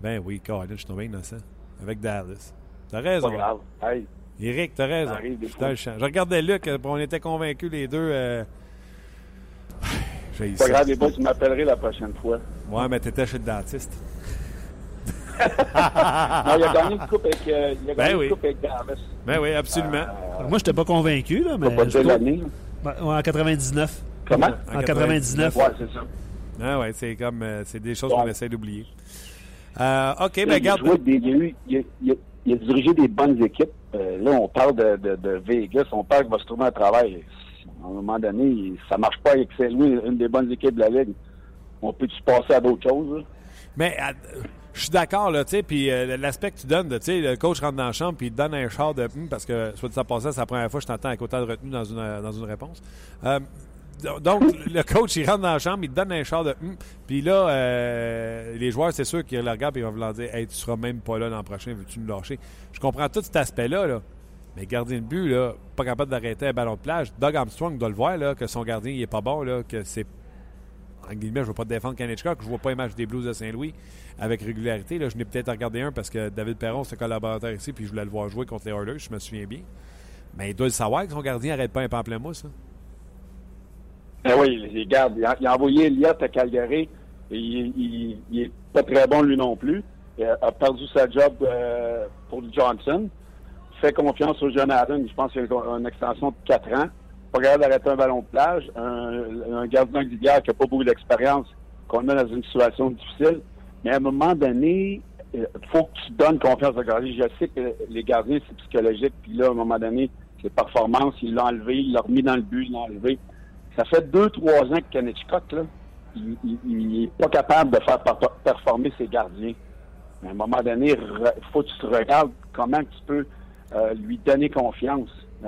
Speaker 1: Ben oui, Colin, je suis tombé innocent. Avec Dallas. T'as
Speaker 5: Pas
Speaker 1: raison.
Speaker 5: grave. Hey,
Speaker 1: Eric, t'as raison. Je. Je regardais Luc, euh, on était convaincus les deux. Euh... J'ai
Speaker 5: pas
Speaker 1: ça.
Speaker 5: grave, les boys, tu m'appellerai la prochaine fois.
Speaker 1: Ouais, mais t'étais chez le dentiste.
Speaker 5: Non, il a gagné une coupe avec, euh, il a
Speaker 1: Ben oui.
Speaker 5: une coupe avec Dallas.
Speaker 1: Ben oui, absolument.
Speaker 5: Euh,
Speaker 4: Moi, je n'étais pas convaincu, là, mais.
Speaker 5: pas l'année.
Speaker 4: Ben, ouais, en 99.
Speaker 5: Comment?
Speaker 4: En 99.
Speaker 5: Ouais, c'est ça.
Speaker 1: Ah ouais, c'est comme euh, c'est des choses qu'on essaie d'oublier. Euh, OK,
Speaker 5: Il
Speaker 1: ben
Speaker 5: a
Speaker 1: garde.
Speaker 5: il, il a- il a- il a dirigé des bonnes équipes. Euh, là, on parle de, de, de Vegas, on parle qu'il va se trouver un travail. À un moment donné, ça marche pas avec Saint-Louis, une des bonnes équipes de la Ligue. On peut-tu passer à d'autres choses? là?
Speaker 1: Mais je suis d'accord, là, tu sais, puis euh, l'aspect que tu donnes, tu sais, le coach rentre dans la chambre puis il te donne un char de hum, parce que, soit dit ça passait, c'est la première fois que je t'entends avec autant de retenue dans une, dans une réponse. Euh, donc, le coach, il rentre dans la chambre, il te donne un char de hum, puis là, euh, les joueurs, c'est sûr qu'ils le regardent et ils vont leur dire Hey, tu seras même pas là l'an prochain, veux-tu nous lâcher? Je comprends tout cet aspect-là, là. Mais gardien de but, là, pas capable d'arrêter un ballon de plage. Doug Armstrong doit le voir, là, que son gardien, il est pas bon, là, que c'est en guillemets, je ne veux pas défendre Kanechka, que je ne vois pas les matchs des Blues de Saint-Louis avec régularité. Là, je n'ai peut-être regardé un parce que David Perron, c'est collaborateur ici, puis je voulais le voir jouer contre les Oilers, je me souviens bien. Mais il doit le savoir que son gardien n'arrête pas un pamplemousse. Hein.
Speaker 5: Ben oui, les garde. Il a, il envoyé Elliott à Calgary. Il, il, il est pas très bon lui non plus. Il a, a perdu sa job euh, pour Johnson. Fait confiance au jeune. Je pense qu'il a une extension de 4 ans. Pas capable d'arrêter un ballon de plage. Un, un gardien d'hiver qui n'a pas beaucoup d'expérience, qu'on met dans une situation difficile. Mais à un moment donné, il faut que tu donnes confiance au gardien. Je sais que les gardiens, c'est psychologique. Puis là, à un moment donné, c'est performance. Il l'a enlevé, il l'a remis dans le but, il l'a enlevé. Ça fait deux, trois ans que Hitchcock, là, il, il, il est pas capable de faire per- performer ses gardiens. Mais à un moment donné, il faut que tu te regardes comment tu peux euh, lui donner confiance. Tu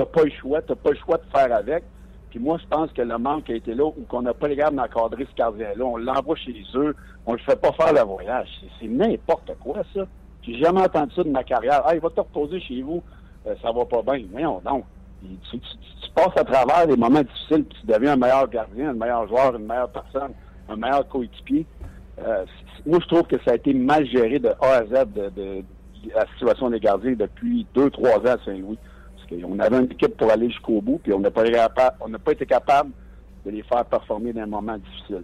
Speaker 5: n'as pas le choix, tu pas le choix de faire avec. Puis moi, je pense que le manque a été là où qu'on n'a pas les gars d'encadrer ce gardien-là. On l'envoie chez eux, on le fait pas faire le voyage. C'est- n'importe quoi, ça. J'ai jamais entendu ça de ma carrière. Ah, il va te reposer chez vous, euh, ça va pas bien. Voyons donc. Tu, tu- tu passes à travers des moments difficiles, puis tu deviens un meilleur gardien, un meilleur joueur, une meilleure personne, un meilleur coéquipier. Euh, moi, je trouve que ça a été mal géré de A à Z de- de la situation des gardiens depuis deux, trois ans à Saint-Louis. Parce qu'on avait une équipe pour aller jusqu'au bout, puis on n'a pas, été capa- on n'a pas été capable de les faire performer dans un moment difficile.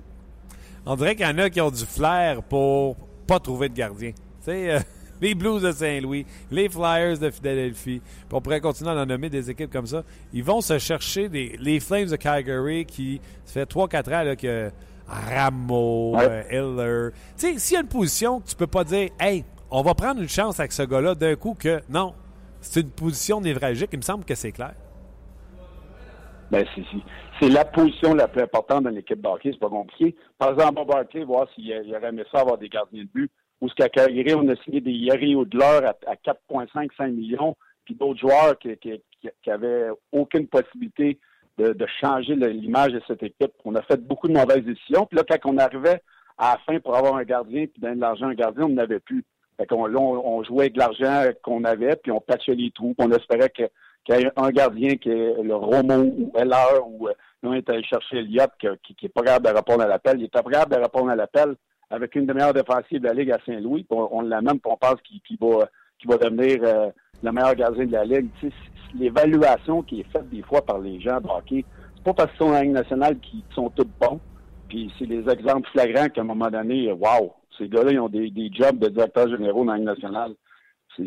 Speaker 1: On dirait qu'il y en a qui ont du flair pour pas trouver de gardien. Tu sais, euh, les Blues de Saint-Louis, les Flyers de Philadelphie, puis on pourrait continuer à en nommer des équipes comme ça. Ils vont se chercher des, les Flames de Calgary qui, ça fait 3-4 ans là, que Rameau,
Speaker 5: Ouais.
Speaker 1: euh, Hiller. Tu sais, s'il y a une position que tu peux pas dire, hey, on va prendre une chance avec ce gars-là d'un coup que non, c'est une position névralgique, il me semble que c'est clair.
Speaker 5: Ben, c'est, la position la plus importante dans l'équipe de hockey, c'est pas compliqué. Par exemple, Barkley, voir s'il aurait aimé ça avoir des gardiens de but. Ou ce qu'à Calgary, on a signé des Yari Odler à, à 4,5-5 millions, puis d'autres joueurs qui, qui, qui, aucune possibilité de, de changer l'image de cette équipe. On a fait beaucoup de mauvaises décisions. Puis là, quand on arrivait à la fin pour avoir un gardien, puis donner de l'argent à un gardien, on n'avait plus. Fait qu'on, là, on, on jouait avec l'argent qu'on avait, puis on patchait les trous, on espérait que qu'il y ait un gardien qui est le Romo ou Heller ou euh, on est allé chercher Elliott que- qui, qui est pas capable de répondre à l'appel. Il est pas capable de répondre à l'appel avec une des meilleures défensives de la Ligue à Saint-Louis. On, on l'amène puis on pense qu'il va, qu'il va devenir euh, le meilleur gardien de la Ligue. L'évaluation qui est faite des fois par les gens de hockey, c'est pas parce qu'ils sont la Ligue nationale qu'ils sont tous bons. Puis c'est des exemples flagrants qu'à un moment donné, wow, ces gars-là, ils ont des, des jobs de directeurs généraux dans la Ligue nationale. C'est-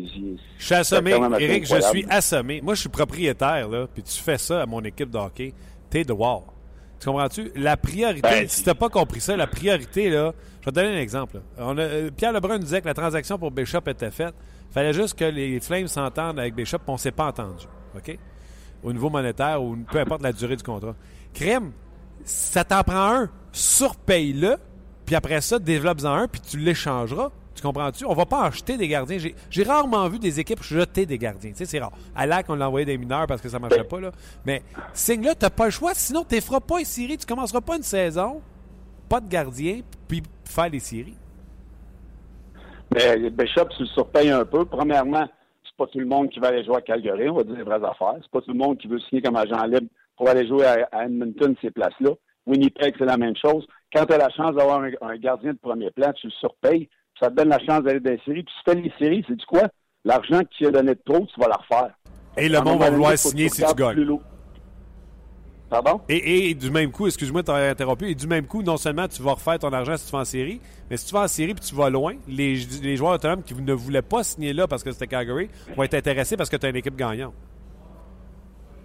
Speaker 1: Je suis assommé. Eric, je suis assommé. Moi, je suis propriétaire, là, puis tu fais ça à mon équipe de hockey. T'es de wow. Tu comprends-tu? La priorité,
Speaker 5: Ben,
Speaker 1: si t'as pas compris ça, la priorité, là, je vais te donner un exemple. là. On a, euh, Pierre Lebrun nous disait que la transaction pour Bishop était faite. fallait juste que les Flames s'entendent avec Bishop, puis on s'est pas entendu. OK? Au niveau monétaire ou peu importe la durée du contrat. Crème, ça t'en prend un, surpaye-le, puis après ça, développe-en un, puis tu l'échangeras. Tu comprends-tu? On va pas acheter des gardiens. J'ai- rarement vu des équipes jeter des gardiens. Tu c'est rare. À Lac, on l'a envoyé des mineurs parce que ça marchait pas, là. Mais signe-là, t'as pas le choix. Sinon, tu feras pas une série. Tu commenceras pas une saison, pas de gardien, puis faire les séries.
Speaker 5: Mais Bishop, tu le surpayes un peu. Premièrement, c'est pas tout le monde qui va aller jouer à Calgary, on va dire les vraies affaires. C'est pas tout le monde qui veut signer comme agent libre pour aller jouer à Edmonton, ces places-là. Winnipeg, c'est la même chose. Quand tu as la chance d'avoir un, un gardien de premier plan, tu le surpayes, puis ça te donne la chance d'aller dans les séries. Puis si tu fais les séries, c'est du quoi? L'argent que tu as donné de trop, tu vas la refaire.
Speaker 1: Et le monde va vouloir signer si tu gagnes.
Speaker 5: Pardon?
Speaker 1: Et, et du même coup, excuse-moi de t'avoir interrompu, et du même coup, non seulement tu vas refaire ton argent si tu vas en série, mais si tu vas en série puis tu vas loin, les, les joueurs autonomes qui ne voulaient pas signer là parce que c'était Calgary vont être intéressés parce que tu as une équipe gagnante.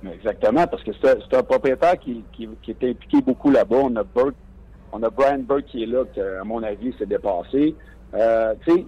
Speaker 5: Exactement, parce que c'est un, c'est un propriétaire qui, qui, qui est impliqué beaucoup là-bas. On a Burke, on a Brian Burke qui est là, qui, à mon avis, s'est dépassé. Euh, tu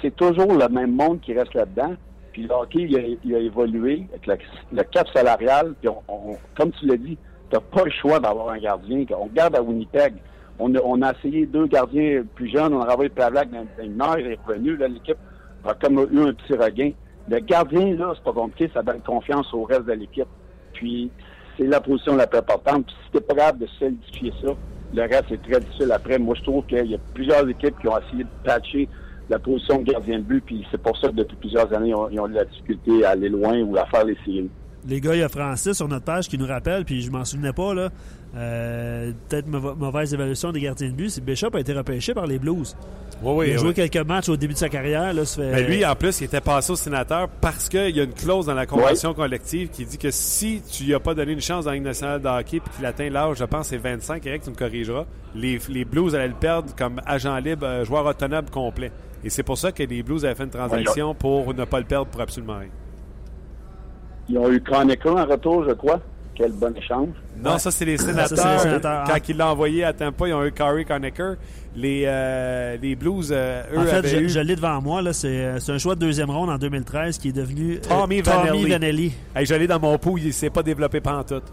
Speaker 5: c'est- toujours le même monde qui reste là-dedans. Puis le il a, évolué avec le cap salarial. Puis on, comme tu l'as dit, tu n'as pas le choix d'avoir un gardien. On regarde à Winnipeg. On a, essayé deux gardiens plus jeunes. On a renvoyé Pavlak dans dans une heure. Il est revenu. L'équipe a comme eu un petit regain. Le gardien, là, c'est pas compliqué. Ça donne confiance au reste de l'équipe. Puis, c'est la position la plus importante. Puis, si t'es pas capable de solidifier ça, le reste, c'est très difficile après. Moi, je trouve qu'il y a plusieurs équipes qui ont essayé de patcher la position de gardien de but. Puis, c'est pour ça que depuis plusieurs années, ils ont, de la difficulté à aller loin ou à faire les séries.
Speaker 4: Les gars, il y a Francis sur notre page qui nous rappelle, puis je m'en souvenais pas, là. euh, Peut-être mauva- mauvaise évaluation des gardiens de but. C'est Bishop a été repêché par les Blues.
Speaker 1: Oui, oui,
Speaker 4: il a joué
Speaker 1: oui.
Speaker 4: quelques matchs au début de sa carrière. Là, ça fait...
Speaker 1: Mais lui, en plus, il était passé au sénateur parce qu'il y a une clause dans la convention collective qui dit que si tu lui as pas donné une chance dans la Ligue nationale de hockey puis qu'il atteint l'âge, je pense, c'est 25, Eric, tu me corrigeras, les, les Blues allaient le perdre comme agent libre, euh, joueur autonome complet. Et c'est pour ça que les Blues avaient fait une transaction pour ne pas le perdre pour absolument rien.
Speaker 5: Ils ont eu Conacher en retour, je crois. Quel bon échange.
Speaker 1: Non, ça, c'est les sénateurs.
Speaker 4: Ça, c'est les sénateurs.
Speaker 1: Quand il l'a envoyé à Tampa, ils ont eu Corey Conacher. Les, euh, les Blues, euh, eux,
Speaker 4: En fait, je,
Speaker 1: eu...
Speaker 4: je l'ai devant moi. là. C'est euh, c'est un choix de deuxième ronde en 2013 qui est devenu euh,
Speaker 1: Tommy Vanelli.
Speaker 4: Vanelli.
Speaker 1: Hey, je l'ai dans mon pot, il s'est pas développé pantoute.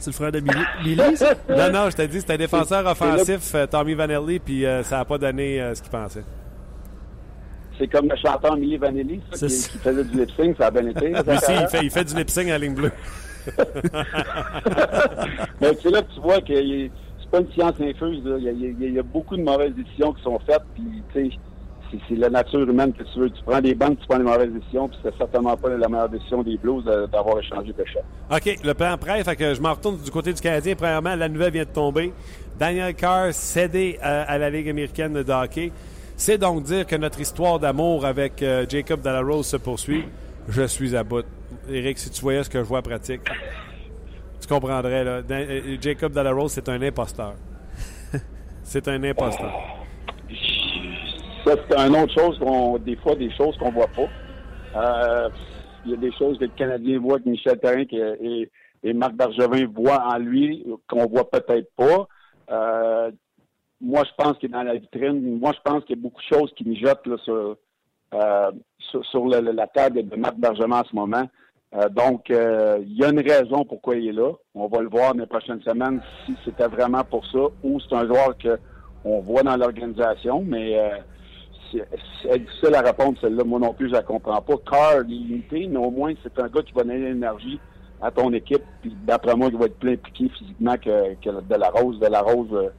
Speaker 4: C'est le frère de Millie. Millie, ça?
Speaker 1: Non, non, je t'ai dit, c'était un défenseur offensif, Tommy Vanelli, puis euh, ça n'a pas donné euh, ce qu'il pensait.
Speaker 5: C'est comme le chanteur Millie Vanelli, ça, qui, faisait du lip-sync. Ça a bien été.
Speaker 1: Lui aussi, il fait, il fait du lip-sync à ligne bleue.
Speaker 5: Mais c'est là que tu vois que c'est pas une science infuse. Il y, a, il y beaucoup de mauvaises décisions qui sont faites. Puis, tu sais, c'est, la nature humaine que tu veux. Tu prends des banques, tu prends des mauvaises décisions. Puis, c'est certainement pas la meilleure décision des Blues d'avoir échangé de chef.
Speaker 1: OK, le plan prêt, fait que je m'en retourne du côté du Canadien. Premièrement, la nouvelle vient de tomber. Daniel Carr cédé euh, à la Ligue américaine de hockey. C'est donc dire que notre histoire d'amour avec euh, Jacob Delarose se poursuit. Je suis à bout. Eric, si tu voyais ce que je vois pratique, tu comprendrais. Là. Dan- euh, Jacob Delarose, c'est un imposteur. C'est un imposteur.
Speaker 5: Ça, c'est une autre chose qu'on, des fois, des choses qu'on voit pas. Euh, il y a des choses que le Canadien voit que Michel qui- et, et Marc Bergevin voient en lui qu'on voit peut-être pas. Euh, moi, je pense qu'il est dans la vitrine. Moi, je pense qu'il y a beaucoup de choses qui mijotent là, sur, euh, sur, le- la table de Marc Bergevin en ce moment. Euh, donc, euh, il y a une raison pourquoi il est là. On va le voir dans les prochaines semaines si c'était vraiment pour ça ou c'est un joueur que on voit dans l'organisation, mais euh, c'est difficile à répondre celle-là. Moi non plus, je la comprends pas. Est limité, mais au moins, c'est un gars qui va donner l'énergie à ton équipe. Puis d'après moi, il va être plus impliqué physiquement que, que de la Rose. De la Rose, euh,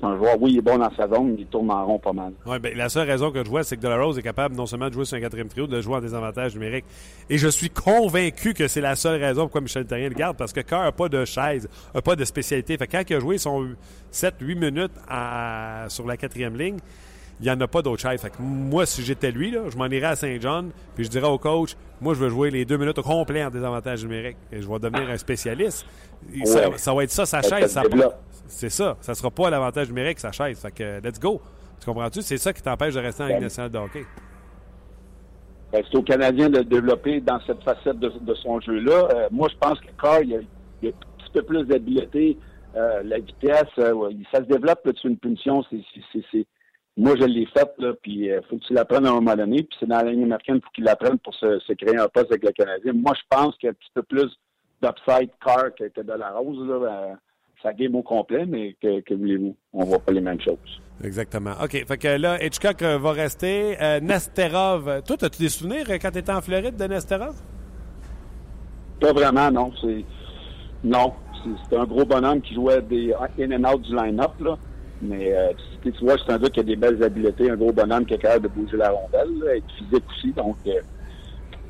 Speaker 5: c'est un joueur, oui, il est bon dans sa zone, il tourne en rond pas mal.
Speaker 1: Ouais, ben, la seule raison que je vois, c'est que Delarose est capable non seulement de jouer sur un quatrième trio, de jouer en désavantage numérique. Et je suis convaincu que c'est la seule raison pourquoi Michel Therrien le garde, parce que Carr n'a pas de chaise, n'a pas de spécialité. Fait que quand il a joué son 7-8 minutes sur la quatrième ligne, il n'y en a pas d'autre chaise. Fait que moi, si j'étais lui, là, je m'en irais à Saint-John, puis je dirais au coach, moi, je veux jouer les deux minutes au complet en désavantage numérique. Et je vais devenir un spécialiste. Ça, va être ça, sa chaise. Ça- c'est ça. Ça sera pas l'avantage numérique, sa chaise. Fait que, let's go. Tu comprends-tu? C'est ça qui t'empêche de rester en Ligue nationale de hockey.
Speaker 5: Ben, c'est aux Canadiens de le développer dans cette facette de, de son jeu-là. Euh, moi, je pense que Carr, il a, il a un petit peu plus d'habileté, euh, la vitesse, euh, ouais, ça se développe là, sur une punition. C'est- Moi, je l'ai faite, là, puis il faut que tu l'apprennes à un moment donné. Puis c'est dans la ligne américaine, il faut qu'il l'apprenne pour se, se créer un poste avec le Canadien. Moi, je pense qu'il y a un petit peu plus d'upside Carr que, que de la Rose. Là, euh, ça game au complet, mais que, que voulez-vous? On voit pas les mêmes choses.
Speaker 1: Exactement. OK. Fait que là, Hitchcock euh, va rester. Euh, Nesterov. euh, Toi, as-tu des souvenirs euh, quand tu étais en Floride de Nesterov?
Speaker 5: Pas vraiment, non. C'est non. C'est un gros bonhomme qui jouait des in and out du line-up, là. Mais euh, tu, tu vois, c'est un gars qui a des belles habiletés, un gros bonhomme qui est capable de bouger la rondelle, là, être physique aussi. Donc, euh,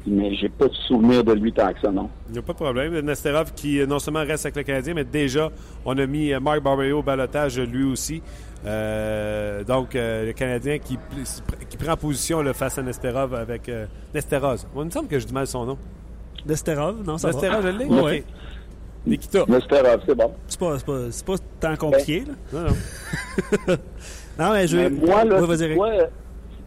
Speaker 5: mais j'ai pas de souvenir de lui tant que ça, non.
Speaker 1: Il n'y a pas de problème. Nesterov qui euh, non seulement reste avec le Canadien, mais déjà, on a mis euh, Marc Barberio au balotage lui aussi. Euh, donc, euh, le Canadien qui, qui prend position là, face à Nesterov avec euh, Nesteroz. Il me semble que je dis mal son nom.
Speaker 4: Nesterov, non, ça
Speaker 1: Nesterov, je
Speaker 4: va.
Speaker 1: l'ai?
Speaker 4: Ouais,
Speaker 1: OK. Nikita.
Speaker 5: Nesterov, c'est bon.
Speaker 4: C'est pas, c'est pas, c'est pas tant compliqué. Là.
Speaker 1: Non, non.
Speaker 4: Non, mais je
Speaker 5: Mais moi, là, tu vois,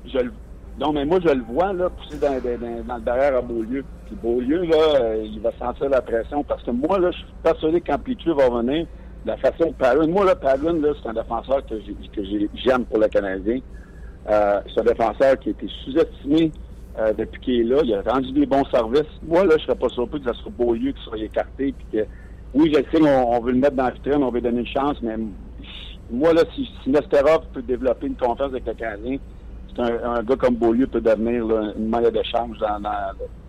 Speaker 5: je le... Non, mais moi, je le vois, là, pousser dans, dans, dans le derrière à Beaulieu. Puis Beaulieu, là, euh, il va sentir la pression parce que moi, là, je suis persuadé Pichu va venir, la façon de Palin, moi, là, Palin, là, c'est un défenseur que j'ai- que j'ai- j'aime pour le Canadien. Euh, c'est un défenseur qui a été sous-estimé euh, depuis qu'il est là. Il a rendu des bons services. Moi, là, je serais pas surpris que ça soit Beaulieu qui soit écarté. Puis que, oui, je sais qu'on veut le mettre dans la vitrine, on veut donner une chance, mais moi, là, si, si Nesterov peut développer une confiance avec le Canadien, c'est un, un, gars comme Beaulieu peut devenir là, une monnaie d'échange dans, dans,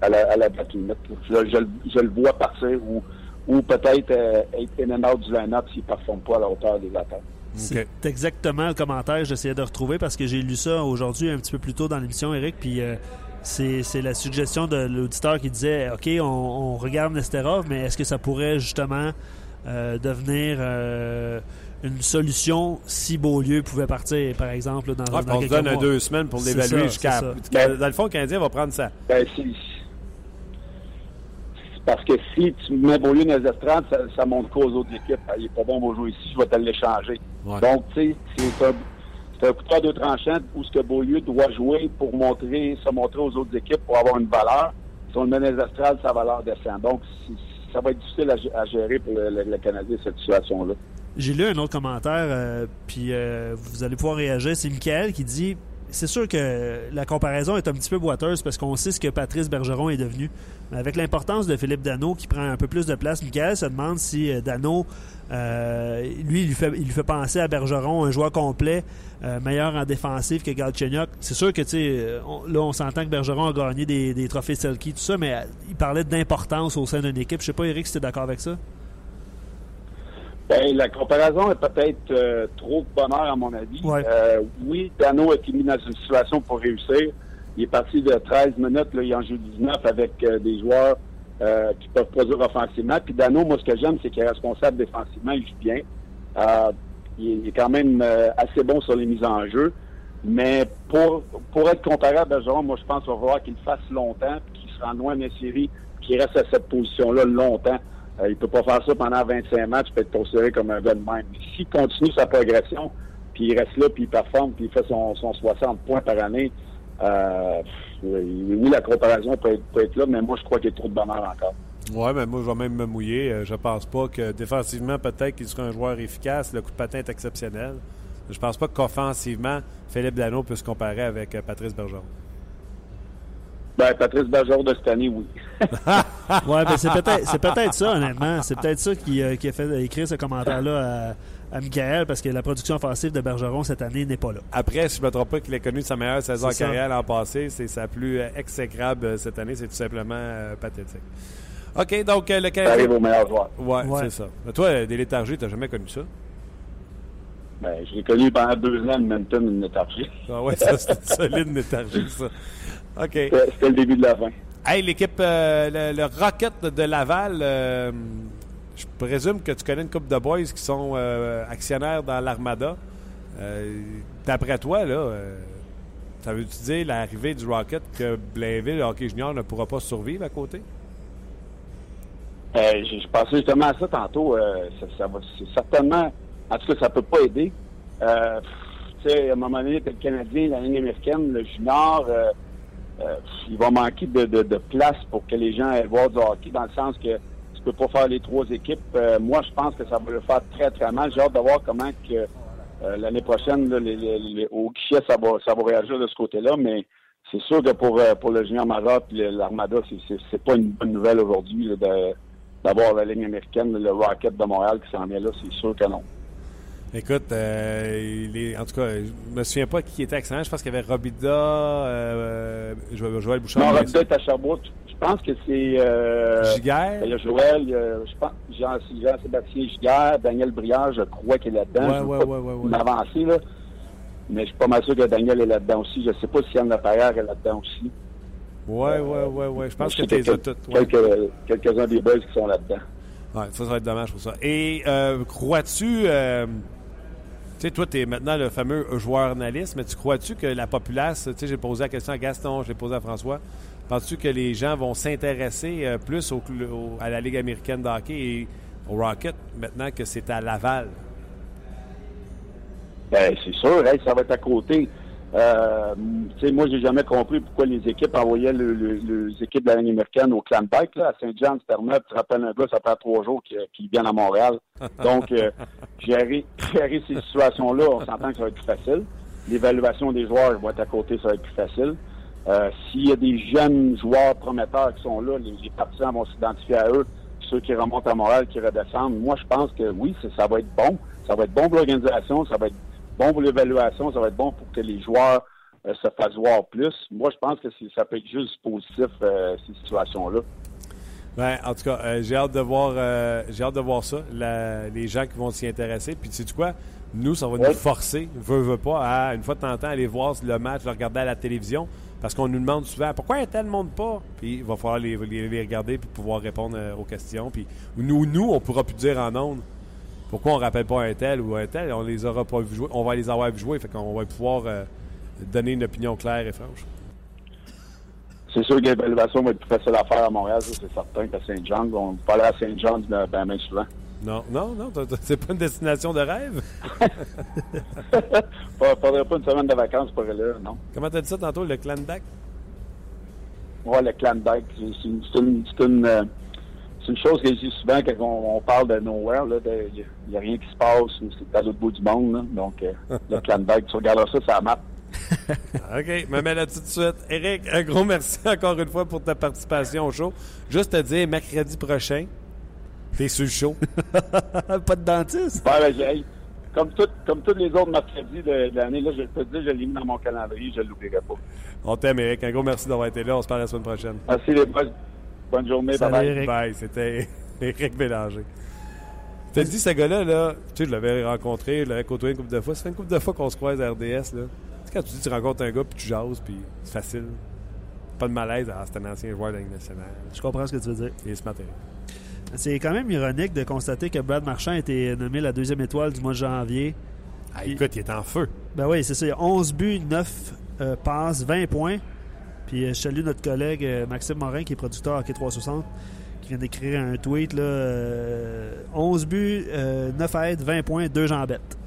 Speaker 5: à la, à la. Je, je, je, le vois partir ou, ou peut-être euh, être in and out du line-up s'il ne performe pas à la hauteur des attentes.
Speaker 4: C'est exactement le commentaire que j'essayais de retrouver parce que j'ai lu ça aujourd'hui un petit peu plus tôt dans l'émission, Eric, puis euh, c'est la suggestion de l'auditeur qui disait OK, on, on, regarde Nesterov, mais est-ce que ça pourrait justement euh, devenir euh, une solution si Beaulieu pouvait partir, par exemple, dans,
Speaker 1: ouais,
Speaker 4: dans
Speaker 1: On se donne mois? deux semaines pour l'évaluer jusqu'à. Ben, dans le fond, le Canadien va prendre ça.
Speaker 5: Ben, parce que si tu mets Beaulieu dans les estrades, ça, ça montre quoi aux autres équipes? Il n'est pas bon pour jouer ici, je vais te l'échanger. Ouais. Donc, tu sais, c'est un, c'est un couteau à deux tranchants où ce que Beaulieu doit jouer pour montrer, se montrer aux autres équipes pour avoir une valeur. Si on le met dans sa valeur descend. Donc, ça va être difficile à, gérer pour le, le, le Canadien, cette situation-là.
Speaker 4: J'ai lu un autre commentaire, euh, puis euh, vous allez pouvoir réagir. C'est Michael qui dit c'est sûr que la comparaison est un petit peu boiteuse parce qu'on sait ce que Patrice Bergeron est devenu. Avec l'importance de Philippe Dano qui prend un peu plus de place, Michael se demande si euh, Dano, euh, lui, il lui, fait, penser à Bergeron, un joueur complet, euh, meilleur en défensif que Galchenyuk. C'est sûr que, tu sais, là, on s'entend que Bergeron a gagné des, trophées Selkie, tout ça, mais il parlait d'importance au sein d'une équipe. Je sais pas, Eric, si tu d'accord avec ça?
Speaker 5: Ben, la comparaison est peut-être euh, trop de bonheur, à mon avis.
Speaker 4: Ouais.
Speaker 5: Euh, oui, Dano a été mis dans une situation pour réussir. Il est parti de 13 minutes, là, il en joue 19 avec euh, des joueurs euh, qui peuvent produire offensivement. Puis Dano, moi, ce que j'aime, c'est qu'il est responsable défensivement, il joue bien. Il, il, est quand même assez bon sur les mises en jeu. Mais pour, pour être comparé à Bergeron, moi, je pense qu'il va falloir qu'il le fasse longtemps, qu'il se rende loin de la série, qu'il reste à cette position-là longtemps. Euh, il ne peut pas faire ça pendant 25 matchs, peut être considéré comme un gars de s'il continue sa progression, puis il reste là, puis il performe, puis il fait son, son 60 points par année, euh, oui, la comparaison peut être, là, mais moi, je crois qu'il y a trop de bonheur encore.
Speaker 1: Oui, mais moi, je vais même me mouiller. Je pense pas que défensivement, peut-être qu'il sera un joueur efficace. Le coup de patin est exceptionnel. Je pense pas qu'offensivement, Philippe Dano peut se comparer avec Patrice Bergeron.
Speaker 5: Ben, Patrice Bergeron de cette année, oui.
Speaker 4: ouais, ben c'est peut-être c'est peut-être ça, honnêtement. C'est peut-être ça qui, euh, qui, a fait écrire ce commentaire-là à, à Michael, parce que la production offensive de Bergeron cette année n'est pas là.
Speaker 1: Après, je ne me trompe pas qu'il a connu sa meilleure saison carrière l'an passé, c'est sa plus euh, exécrable cette année. C'est tout simplement euh, pathétique. OK, donc le
Speaker 5: Canadien. Ça arrive au meilleur joueur.
Speaker 1: Ouais, ouais. c'est ça. Mais toi, des léthargies, tu n'as jamais connu ça?
Speaker 5: Ben, je l'ai connu pendant deux ans, le Menton, une léthargie.
Speaker 1: Ah ouais, ça, c'est une solide léthargie, ça. OK.
Speaker 5: C'était le début de la fin.
Speaker 1: Hey, l'équipe, euh, le, le, Rocket de Laval, euh, je présume que tu connais une couple de boys qui sont euh, actionnaires dans l'Armada. D'après toi, là, ça veut-tu dire l'arrivée du Rocket que Blainville, le hockey junior, ne pourra pas survivre à côté?
Speaker 5: je, pensais justement à ça tantôt. ça, ça va, certainement, en tout cas, ça peut pas aider. à un moment donné, le Canadien, la ligne américaine, le junior, euh, il va manquer de, de, de, place pour que les gens aillent voir du hockey, dans le sens que tu peux pas faire les trois équipes. Euh, moi, je pense que ça va le faire très, très mal. J'ai hâte de voir comment que euh, l'année prochaine, là, les, les, les, au guichet, ça va, ça va réagir de ce côté-là, mais c'est sûr que pour, pour le junior Marat et l'Armada, c'est pas une bonne nouvelle aujourd'hui d'avoir la ligne américaine, le Rocket de Montréal qui s'en vient là, c'est sûr que non.
Speaker 1: Écoute, euh, est, en tout cas, je me souviens pas qui était excellent. Je pense qu'il y avait Robida, euh, Joël Bouchard.
Speaker 5: Non, Robida est à Sherbrooke. Je pense que c'est... Euh,
Speaker 1: Giguère?
Speaker 5: Il y a Joël, je pense, Jean-Sébastien Giguère, Daniel Briard, je crois qu'il est là-dedans.
Speaker 1: Ouais, ouais, ouais, ouais, ouais.
Speaker 5: avancé, là. Mais je suis pas mal sûr que Daniel est là-dedans aussi. Je sais pas si Yann Laperrière est là-dedans aussi.
Speaker 1: Oui, oui, oui, oui. Je pense que toutes.
Speaker 5: Ouais. Quelques, quelques-uns des boys qui sont là-dedans.
Speaker 1: Ouais, ça, ça va être dommage pour ça. Et euh, crois-tu... Tu sais, toi, tu es maintenant le fameux joueur analyste, mais tu crois-tu que la populace, tu sais, j'ai posé la question à Gaston, je l'ai posé à François, penses-tu que les gens vont s'intéresser euh, plus à la Ligue américaine de hockey et au Rocket maintenant que c'est à Laval?
Speaker 5: Ben, c'est sûr, ça va être à côté. Euh, tu sais, moi, j'ai jamais compris pourquoi les équipes envoyaient le, le, les équipes de la Ligue américaine au Clan Bike, là, à Saint-Jean. Tu te rappelles un gars, ça prend trois jours qu'il qu vient à Montréal. Donc, euh, gérer, gérer ces situations-là, on s'entend que ça va être plus facile. l'évaluation des joueurs va être à côté, ça va être plus facile. Euh, S'il y a des jeunes joueurs prometteurs qui sont là, les, les partisans vont s'identifier à eux, ceux qui remontent à Montréal, qui redescendent. Moi, je pense que oui, ça, ça va être bon. Ça va être bon pour l'organisation, ça va être bon pour l'évaluation, ça va être bon pour que les joueurs euh, se fassent voir plus. Moi, je pense que ça peut être juste positif, euh, ces situations-là.
Speaker 1: Ben, en tout cas, euh, j'ai hâte de voir j'ai hâte de voir ça, la- les gens qui vont s'y intéresser. Puis tu sais quoi? Nous, ça va nous forcer, veut, veut pas, à une fois de temps en temps aller voir le match, le regarder à la télévision. Parce qu'on nous demande souvent pourquoi un tel monte pas. Puis il va falloir les, les- les regarder pour pouvoir répondre aux questions. Puis nous, nous, on pourra plus dire en ondes pourquoi on rappelle pas un tel ou un tel? On les aura pas vu jouer. On va les avoir vu jouer. Fait qu'on va pouvoir euh, donner une opinion claire et franche.
Speaker 5: C'est sûr que l'évaluation va être plus facile à faire à Montréal, ça, c'est certain qu'à Saint-Jean. On parle à Saint-Jean ben, ben, ben souvent.
Speaker 1: Non, non, non, c'est pas une destination de rêve?
Speaker 5: Pas- Faudrait pas une semaine de vacances pour aller là, non.
Speaker 1: Comment t'as dit ça tantôt, le clan Dac?
Speaker 5: Ouais, le clan c'est une, c'est une, c'est une, euh, c'est une chose que je dis souvent quand on, on parle de nowhere. Il n'y a, rien qui se passe, c'est à l'autre bout du monde. Là. Donc, euh, le bike, tu regarderas ça, ça map.
Speaker 1: OK, me mets là tout de suite. Eric, un gros merci encore une fois pour ta participation au show. Juste te dire, mercredi prochain, t'es sur le show.
Speaker 4: pas de dentiste?
Speaker 5: Ouais, ben, hey, comme, tout, comme tous les autres mercredis de, de l'année, là, je peux te dire, je l'ai mis dans mon calendrier, je ne l'oublierai pas.
Speaker 1: On t'aime, Eric. Un gros merci d'avoir été là. On se parle la semaine prochaine.
Speaker 5: Merci les boys. Bonne journée.
Speaker 4: Salut,
Speaker 5: bye bye.
Speaker 4: Eric.
Speaker 1: Bye, c'était Eric Bélanger. T'as dit, ce gars-là, là, tu sais, je l'avais rencontré, je l'avais côtoyé une couple de fois. Ça fait une couple de fois qu'on se croise à RDS, là. Tu sais, quand tu dis, tu rencontres un gars, puis tu jases, puis c'est facile. Pas de malaise. Ah, c'est un ancien joueur de la Ligue nationale.
Speaker 4: Je comprends ce que tu veux dire.
Speaker 1: Il est smart.
Speaker 4: C'est quand même ironique de constater que Brad Marchand a été nommé la deuxième étoile du mois de janvier.
Speaker 1: Ah, écoute, il est en feu.
Speaker 4: Ben oui, c'est ça. Il y a 11 buts, 9 euh, passes, 20 points. Puis euh, je salue notre collègue euh, Maxime Morin, qui est producteur Hockey 360, qui vient d'écrire un tweet. Là, euh, 11 buts, euh, 9 aides, 20 points, 2 jambettes.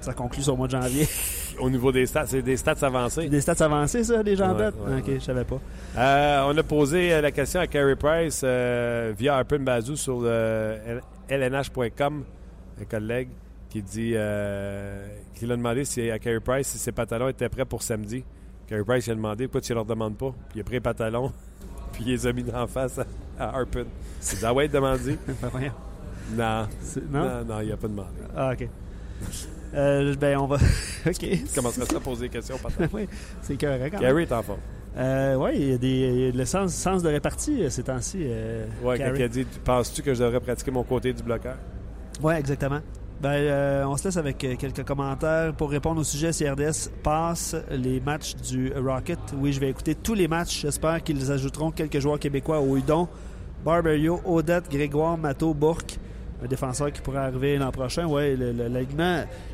Speaker 4: Ça conclut sur le mois de janvier.
Speaker 1: Au niveau des stats, c'est des stats avancés.
Speaker 4: Des stats avancées, ça, les jambettes?
Speaker 1: Ouais, ouais,
Speaker 4: ok,
Speaker 1: ouais.
Speaker 4: je savais pas.
Speaker 1: Euh, on a posé la question à Carey Price via Harpin Bazou sur le lnh.com, un collègue qui dit qui l'a demandé si, à Carey Price si ses pantalons étaient prêts pour samedi. Carey Price il a demandé pourquoi tu leur demandes pas. Puis il a pris les pantalons, puis il les a mis en face à, à Harpin. Il dit Ah ouais, demandé. Non.
Speaker 4: C'est- Non?
Speaker 1: non, non, il a pas demandé.
Speaker 4: Ah, ok. Euh, ben, on va. ok.
Speaker 1: Tu commencerais ça à poser des questions, pantalons.
Speaker 4: oui, c'est correct.
Speaker 1: Carey est en forme.
Speaker 4: Euh, oui, il y a des, il y a le sens, sens de répartie euh, ces temps-ci. Euh,
Speaker 1: Ouais, quand il a dit Penses-tu que je devrais pratiquer mon côté du bloqueur?
Speaker 4: Oui, exactement. Ben, euh, on se laisse avec euh, quelques commentaires pour répondre au sujet si RDS passe les matchs du Rocket. Oui, je vais écouter tous les matchs. J'espère qu'ils ajouteront quelques joueurs québécois au Hudon. Barberio, Odette, Grégoire, Matteau, Bourque. Un défenseur qui pourrait arriver l'an prochain. Ouais, le-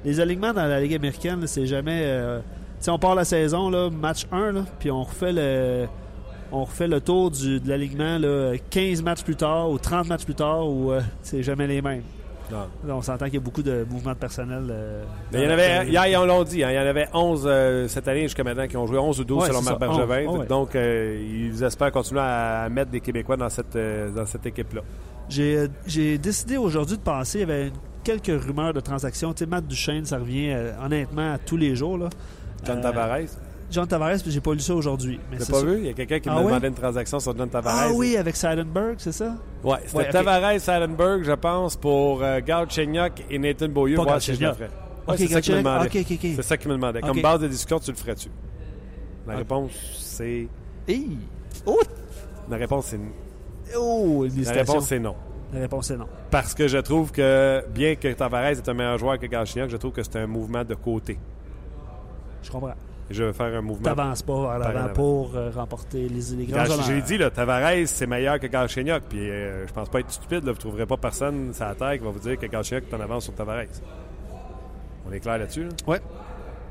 Speaker 4: les alignements dans la Ligue américaine, c'est jamais. euh, si on part la saison, match 1, là, puis on refait le. On refait le tour du, de l'alignement là, 15 matchs plus tard ou 30 matchs plus tard ou c'est jamais les mêmes.
Speaker 1: Non.
Speaker 4: On s'entend qu'il y a beaucoup de mouvements de personnel. euh,
Speaker 1: Mais il y en avait, hier, ils l'ont dit, hein, il y en avait 11 euh, cette année jusqu'à maintenant qui ont joué 11 ou 12
Speaker 4: Ouais,
Speaker 1: selon Marc
Speaker 4: ça,
Speaker 1: Bergevin.
Speaker 4: 11, ouais.
Speaker 1: Donc, euh, ils espèrent continuer à mettre des Québécois dans cette, dans cette équipe-là.
Speaker 4: J'ai décidé aujourd'hui de passer. Il y avait quelques rumeurs de transactions. Tu sais, Matt Duchesne, ça revient honnêtement à tous les jours. Là.
Speaker 1: John Tavares,
Speaker 4: John Tavares, puis j'ai pas lu ça aujourd'hui. mais
Speaker 1: t'as
Speaker 4: c'est
Speaker 1: pas
Speaker 4: ça.
Speaker 1: vu? Il y a quelqu'un qui
Speaker 4: Ah
Speaker 1: m'a
Speaker 4: oui?
Speaker 1: demandé une transaction sur John Tavares.
Speaker 4: Ah oui, avec Seidenberg, c'est ça?
Speaker 1: Ouais, c'était
Speaker 4: Ouais.
Speaker 1: Tavares, Salenberg, je pense, pour euh, Gal Chenyok et Nathan Beaulieu.
Speaker 4: Pas
Speaker 1: voir si je le ferais. Ouais,
Speaker 4: Ok,
Speaker 1: c'est ça qu'il me demandait. C'est ça qu'il me demandait. Comme base de discussion, tu le ferais-tu? La
Speaker 4: Ah.
Speaker 1: réponse, c'est...
Speaker 4: Hey! Oh!
Speaker 1: La réponse, c'est...
Speaker 4: Oh!
Speaker 1: La réponse, c'est non.
Speaker 4: La réponse est non.
Speaker 1: Parce que je trouve que, bien que Tavares est un meilleur joueur que Galchenyuk, je trouve que c'est un mouvement de côté.
Speaker 4: Je comprends.
Speaker 1: Et je veux faire un mouvement.
Speaker 4: T'avances pas vers l'avant
Speaker 1: avant.
Speaker 4: pour euh, remporter les, les grands.
Speaker 1: J'ai dit, là, Tavares, c'est meilleur que Galchenyuk. Puis euh, je pense pas être stupide. Là, vous trouverez pas personne sur la terre qui va vous dire que Galchenyuk est en avance sur Tavares. On est clair là-dessus? Là?
Speaker 4: Ouais.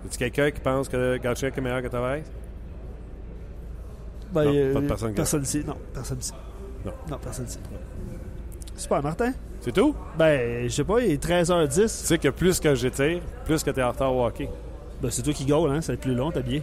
Speaker 1: Y a quelqu'un qui pense que Galchenyuk est meilleur que Tavares?
Speaker 4: Ben,
Speaker 1: Non,
Speaker 4: euh,
Speaker 1: pas de personne qui-
Speaker 4: Personne ici. Non, personne ici.
Speaker 1: Non.
Speaker 4: Non, personne ici. Super, Martin.
Speaker 1: C'est tout?
Speaker 4: Ben, je sais pas, il est 13h10.
Speaker 1: Tu sais que plus que j'étire, plus que tu es en retard au hockey.
Speaker 4: Ben, c'est toi qui gaule, hein? Ça va être plus long, bien.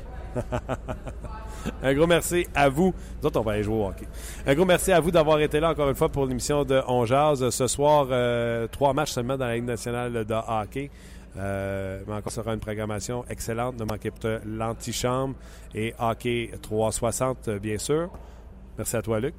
Speaker 1: Un gros merci à vous. Nous autres, on va aller jouer au hockey. Un gros merci à vous d'avoir été là encore une fois pour l'émission de On Jazz. Ce soir, euh, trois matchs seulement dans la Ligue nationale de hockey. Euh, mais encore sera une programmation excellente. Ne manquez pas l'antichambre et hockey 360, euh, bien sûr. Merci à toi, Luc.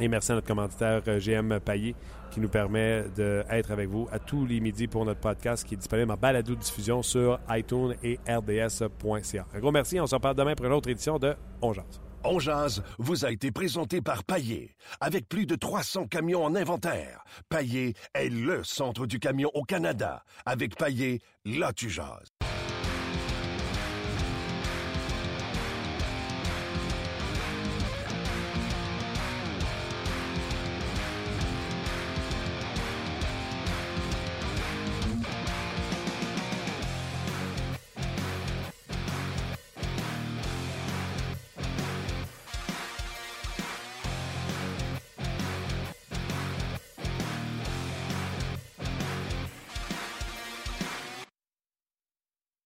Speaker 1: Et merci à notre commanditaire GM Payet qui nous permet d'être avec vous à tous les midis pour notre podcast qui est disponible en balado diffusion sur iTunes et rds.ca. Un gros merci. On se reparle demain pour une autre édition de On Jazz.
Speaker 6: On Jazz vous a été présenté par Paillé. Avec plus de 300 camions en inventaire, Paillé est le centre du camion au Canada. Avec Paillé, là tu jases.